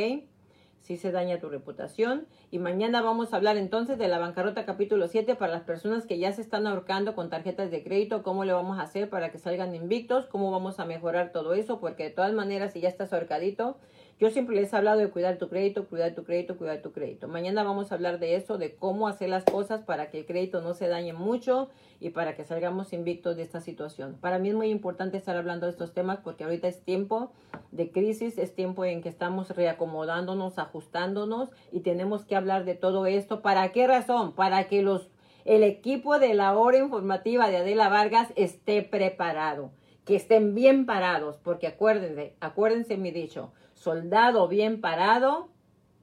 Si se daña tu reputación. Y mañana vamos a hablar entonces de la bancarrota capítulo 7 para las personas que ya se están ahorcando con tarjetas de crédito, cómo le vamos a hacer para que salgan invictos, cómo vamos a mejorar todo eso, porque de todas maneras si ya estás ahorcadito, yo siempre les he hablado de cuidar tu crédito, cuidar tu crédito, cuidar tu crédito. Mañana vamos a hablar de eso, de cómo hacer las cosas para que el crédito no se dañe mucho y para que salgamos invictos de esta situación. Para mí es muy importante estar hablando de estos temas porque ahorita es tiempo de crisis, es tiempo en que estamos reacomodándonos, ajustándonos y tenemos que hablar de todo esto. ¿Para qué razón? Para que los el equipo de la hora informativa de Adela Vargas esté preparado, que estén bien parados, porque acuérdense, acuérdense mi dicho, soldado bien parado,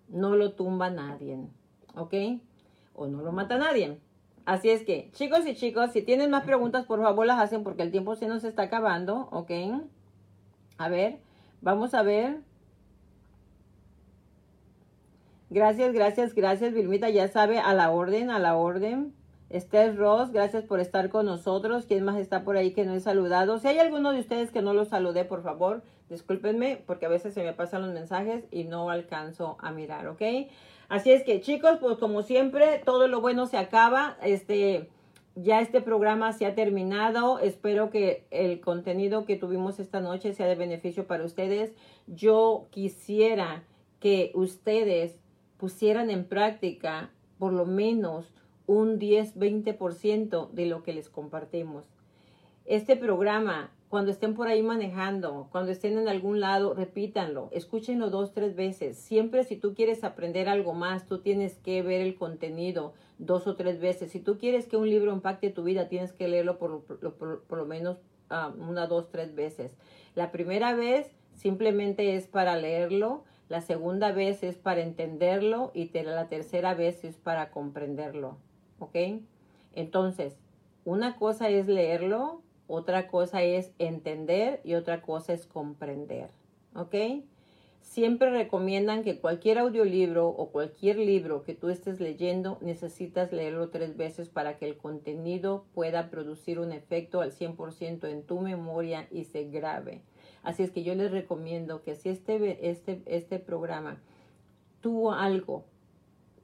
no lo tumba nadie, ¿ok? O no lo mata nadie. Así es que, chicos y chicos, si tienen más preguntas, por favor las hacen porque el tiempo se nos está acabando, ¿ok? A ver, vamos a ver. Gracias, gracias, gracias, Vilmita, ya sabe, a la orden, a la orden. Esther Ross, gracias por estar con nosotros. ¿Quién más está por ahí que no he saludado? Si hay alguno de ustedes que no lo saludé, por favor, discúlpenme porque a veces se me pasan los mensajes y no alcanzo a mirar, ¿ok? Así es que chicos, pues como siempre, todo lo bueno se acaba. Este, ya este programa se ha terminado. Espero que el contenido que tuvimos esta noche sea de beneficio para ustedes. Yo quisiera que ustedes pusieran en práctica por lo menos un 10-20% de lo que les compartimos. Este programa, cuando estén por ahí manejando, cuando estén en algún lado, repítanlo, escúchenlo dos, tres veces. Siempre si tú quieres aprender algo más, tú tienes que ver el contenido dos o tres veces. Si tú quieres que un libro impacte tu vida, tienes que leerlo por, lo menos uh, una, dos, tres veces. La primera vez simplemente es para leerlo, la segunda vez es para entenderlo y la tercera vez es para comprenderlo. ¿ok? Entonces, una cosa es leerlo, otra cosa es entender y otra cosa es comprender, ¿ok? Siempre recomiendan que cualquier audiolibro o cualquier libro que tú estés leyendo necesitas leerlo tres veces para que el contenido pueda producir un efecto al 100% en tu memoria y se grabe. Así es que yo les recomiendo que si este, este, este programa tuvo algo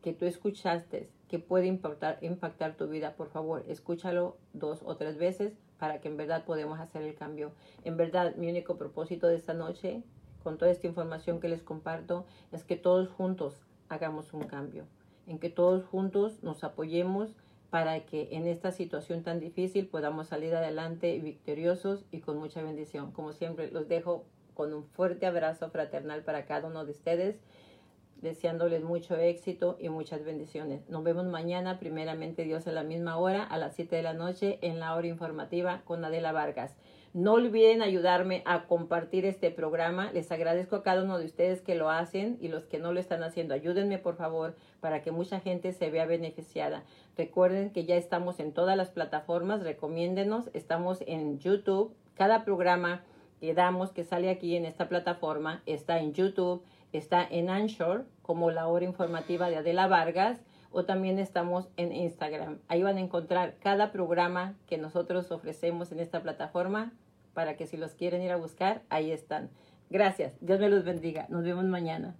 que tú escuchaste que puede impactar, impactar tu vida, por favor, escúchalo dos o tres veces para que en verdad podamos hacer el cambio. En verdad, mi único propósito de esta noche, con toda esta información que les comparto, es que todos juntos hagamos un cambio, en que todos juntos nos apoyemos para que en esta situación tan difícil podamos salir adelante victoriosos y con mucha bendición. Como siempre, los dejo con un fuerte abrazo fraternal para cada uno de ustedes deseándoles mucho éxito y muchas bendiciones. Nos vemos mañana, primeramente Dios, a la misma hora, a las 7 de la noche, en la hora informativa con Adela Vargas. No olviden ayudarme a compartir este programa. Les agradezco a cada uno de ustedes que lo hacen y los que no lo están haciendo. Ayúdenme, por favor, para que mucha gente se vea beneficiada. Recuerden que ya estamos en todas las plataformas. Recomiéndenos. Estamos en YouTube. Cada programa que damos, que sale aquí en esta plataforma, está en YouTube, está en Anchor, como la hora informativa de Adela Vargas o también estamos en Instagram. Ahí van a encontrar cada programa que nosotros ofrecemos en esta plataforma para que si los quieren ir a buscar, ahí están. Gracias. Dios me los bendiga. Nos vemos mañana.